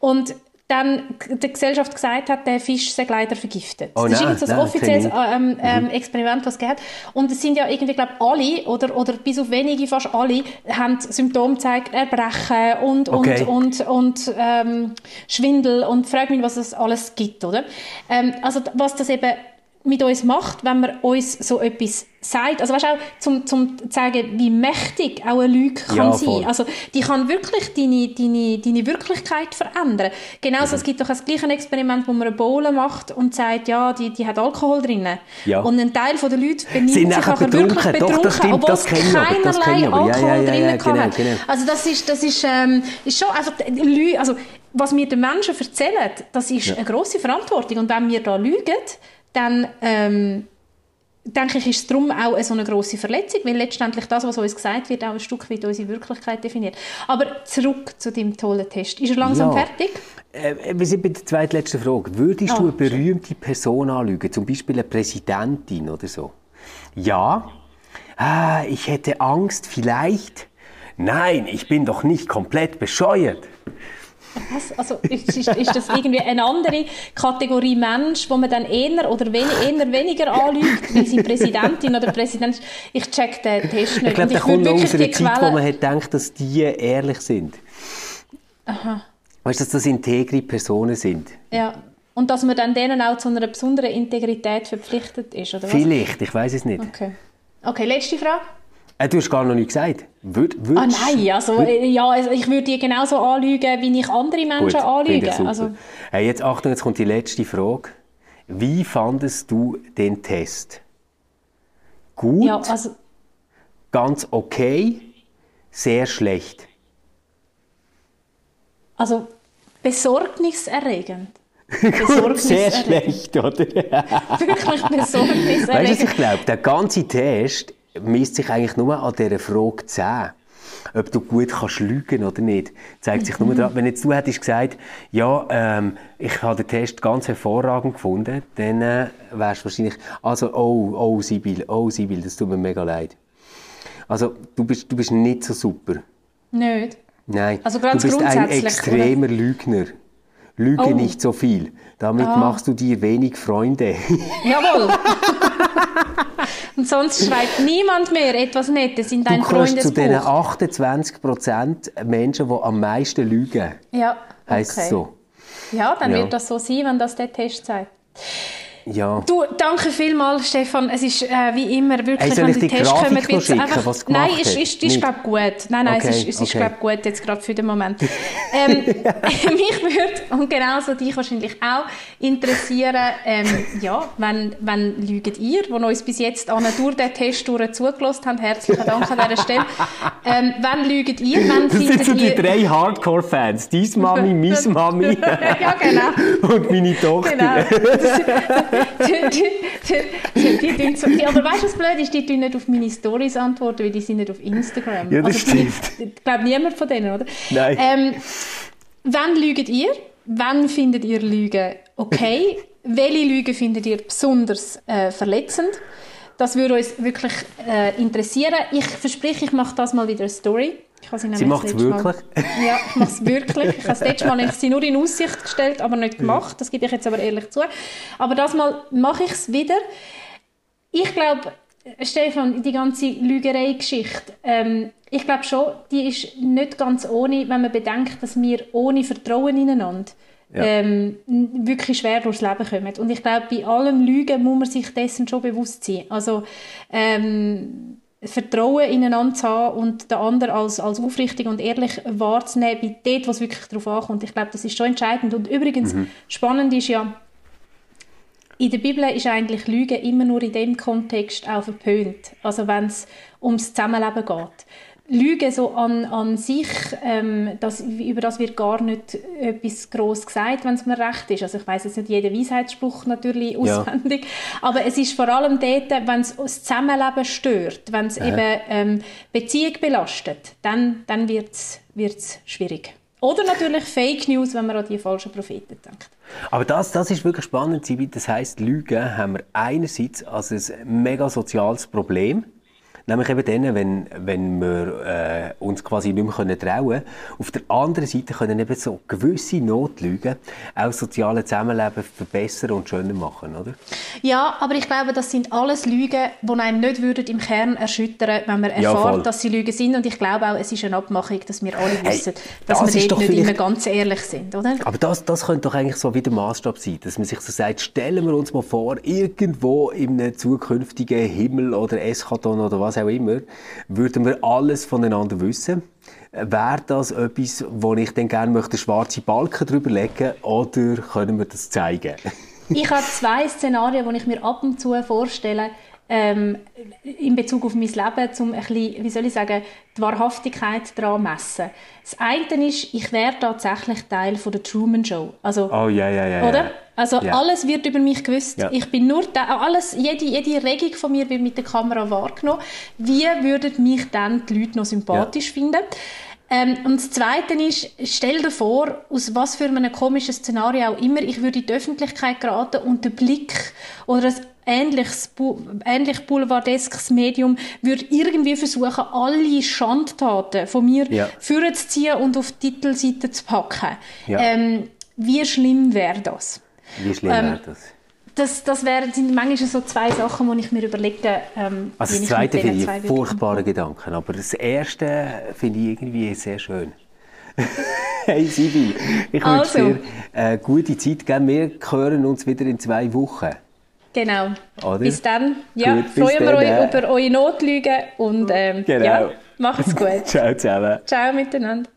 und dann der Gesellschaft gesagt hat, der Fisch sei leider vergiftet. Oh, das ist nein, jetzt ein nein, offizielles kenn ich. ähm, ähm, Experiment, was es gibt. Und es sind ja irgendwie, glaube alle oder, oder bis auf wenige, fast alle, haben Symptome gezeigt, Erbrechen und, Okay. und, und, und ähm, Schwindel und frag mich, was es alles gibt, oder? Ähm, also was das eben mit uns macht, wenn man uns so etwas sagt. Also weißt du auch, zum, zum zu sagen, wie mächtig auch eine Lüge kann Ja, sein. voll. Also die kann wirklich deine, deine, deine Wirklichkeit verändern. Genauso, Mhm. es gibt doch das gleiche Experiment, wo man eine Bowle macht und sagt, ja, die, die hat Alkohol drin. Ja. Und ein Teil der Leute benimmt sich nachher nachher wirklich betrunken. Doch, betrunken, das stimmt, obwohl das das keinerlei. Ja, Alkohol ja, ja, drin ja, gehabt hat. genau, genau. Also das ist, das ist, ähm, ist schon einfach, Lü also was wir den Menschen erzählen, das ist eine grosse Verantwortung. Und wenn wir da lügen, dann ähm, denke ich, ist es darum auch eine so eine grosse Verletzung, weil letztendlich das, was uns gesagt wird, auch ein Stück weit unsere Wirklichkeit definiert. Aber zurück zu deinem tollen Test. Ist er langsam Ja. fertig? Äh, wir sind bei der zweitletzten Frage. Würdest Ah, du eine berühmte Person anlügen, zum Beispiel eine Präsidentin oder so? Ja. Ah, ich hätte Angst, vielleicht. Nein, ich bin doch nicht komplett bescheuert. Was? Also ist, ist, ist das irgendwie eine andere Kategorie Mensch, wo man dann eher oder wen, eher weniger anlügt, weil sie Präsidentin oder Präsident ist? Ich check den Test nicht. Ich glaube, der kommt noch aus einer Zeit, wo Quellen- man hat gedacht, dass die ehrlich sind. Aha. Weißt du, dass das integre Personen sind? Ja. Und dass man dann denen auch zu einer besonderen Integrität verpflichtet ist, oder was? Vielleicht, ich weiß es nicht. Okay. Okay, letzte Frage. Äh, du hast gar noch nichts gesagt. Würd, Ah nein, also, äh, ja, ich würde die genauso anlügen, wie ich andere Menschen Gut, anlüge. Also, Hey, jetzt Achtung, jetzt kommt die letzte Frage. Wie fandest du den Test? Gut, ja, also, ganz okay, sehr schlecht. also besorgniserregend. Sehr Besorgniserregend. schlecht, oder? Wirklich besorgniserregend. Weißt du, was ich glaube? Der ganze Test misst sich eigentlich nur an dieser Frage 10. Ob du gut kannst lügen oder nicht, zeigt sich Mhm. nur daran. Wenn jetzt du hättest gesagt, ja, ähm, ich habe den Test ganz hervorragend gefunden, dann äh, wärst du wahrscheinlich, also, oh, oh, Sibyl, oh, Sibyl, das tut mir mega leid. Also, du bist, du bist nicht so super. Nicht. Nein, Also du bist ein extremer Lügner. Lüge Oh. nicht so viel. Damit machst du dir wenig Freunde. Jawohl. Und sonst schreibt niemand mehr etwas Nettes in Du dein gehörst zu den Freundesbuch. 28% Menschen, die am meisten lügen. Ja, okay. es so? Ja, dann Ja. wird das so sein, wenn das der Test sagt. Ja. Du, danke vielmals, Stefan. Es ist äh, wie immer wirklich, Hey, wenn die Tests Grafik kommen, schicken, einfach... was Nein, gemacht ist, ist, ist glaube gut. Nein, nein, Okay, es ist, es ist okay. glaube gut jetzt gerade für den Moment. ähm, mich würde, und genauso dich wahrscheinlich auch, interessieren, ähm, ja, wenn, wenn lügt ihr, die uns bis jetzt an durch den Test durch zugelassen haben, herzlichen Dank an dieser Stelle. Ähm, wenn lügt ihr, wenn Das sind so die drei Hardcore-Fans. Dies Mami, mis Mami ja, genau. und meine Tochter. Genau. Die, die, die, die, tun so, die, aber weißt du, was blöd ist? Die tun nicht auf meine Stories antworten, weil die sind nicht auf Instagram. Ja, das die- stimmt. Ich glaube, niemand von denen, oder? Nein. Ähm, wann lügt ihr? Wann findet ihr Lügen okay? Welche Lügen findet ihr besonders äh, verletzend? Das würde uns wirklich äh, interessieren. Ich verspreche, ich mache das mal wieder eine Story. Sie macht es letzte Mal- wirklich? ja, ich mache es wirklich. Ich habe das letzte Mal sie nur in Aussicht gestellt, aber nicht gemacht. Das gebe ich jetzt aber ehrlich zu. Aber das Mal mache ich es wieder. Ich glaube, Stefan, die ganze Lügerei-Geschichte, ähm, ich glaube schon, die ist nicht ganz ohne, wenn man bedenkt, dass wir ohne Vertrauen ineinander Ja. ähm, wirklich schwer durchs Leben kommen. Und ich glaube, bei allem Lügen muss man sich dessen schon bewusst sein. Also ähm, Vertrauen ineinander zu haben und den anderen als, als aufrichtig und ehrlich wahrzunehmen, bei dort, was wirklich darauf ankommt. Ich glaube, das ist schon entscheidend. Und übrigens, spannend ist ja, in der Bibel ist eigentlich Lügen immer nur in dem Kontext auch verpönt. Also wenn es ums Zusammenleben geht. Lügen so an, an sich, ähm, das, über das wird gar nicht etwas gross gesagt, wenn es mir recht ist. Also ich weiß jetzt nicht jeden Weisheitsspruch natürlich Ja. auswendig, aber es ist vor allem dort, wenn es das Zusammenleben stört, wenn es eben ähm, Beziehung belastet, dann, dann wird es schwierig. Oder natürlich Fake News, wenn man an die falschen Propheten denkt. Aber das, das ist wirklich spannend, Sibyl. Das heisst, Lügen haben wir einerseits als ein mega soziales Problem. Nämlich eben dann, wenn, wenn wir äh, uns quasi nicht mehr können trauen können. Auf der anderen Seite können eben so gewisse Notlügen auch das soziale Zusammenleben verbessern und schöner machen, oder? Ja, aber ich glaube, das sind alles Lügen, die einem nicht würden im Kern erschüttern wenn man erfährt, ja, dass sie Lügen sind. Und ich glaube auch, es ist eine Abmachung, dass wir alle wissen, hey, dass wir dort nicht immer ganz ehrlich sind, oder? Aber das, das könnte doch eigentlich so wie der Maßstab sein, dass man sich so sagt, stellen wir uns mal vor, irgendwo in einem zukünftigen Himmel oder Eskaton oder was auch immer, würden wir alles voneinander wissen. Wäre das etwas, wo ich dann gerne möchte, schwarze Balken drüber legen oder können wir das zeigen? ich habe zwei Szenarien, die ich mir ab und zu vorstelle, ähm, in Bezug auf mein Leben, um ein bisschen, wie soll ich sagen, die Wahrhaftigkeit daran messen. Das eine ist, ich wäre tatsächlich Teil von der Truman Show. Also, oh, ja, ja, ja. Oder? Also ja. alles wird über mich gewusst. Ja. Ich bin nur da, alles, jede, jede Regung von mir wird mit der Kamera wahrgenommen. Wie würden mich dann die Leute noch sympathisch ja. finden? Ähm, und das Zweite ist, stell dir vor, aus was für einem komischen Szenario auch immer, ich würde in die Öffentlichkeit geraten und der Blick oder ein ähnliches, ähnlich boulevardeskes Medium würde irgendwie versuchen, alle Schandtaten von mir ja. vorzuziehen und auf die Titelseite zu packen. Ja. Ähm, wie schlimm wäre das? Wie schlimm ähm, wäre das? Das, das wären, sind manchmal so zwei Sachen, die ich mir überlege. Ähm, also das zweite finde ich furchtbare Gedanken, aber das erste finde ich irgendwie sehr schön. hey Sibi, ich also. wünsche dir eine gute Zeit. Wir hören uns wieder in zwei Wochen. Genau. Oder? Bis dann. Ja, gut, freuen wir uns äh. über eure Notlügen und ähm, genau. ja, macht's gut. Ciao zusammen. Ciao miteinander.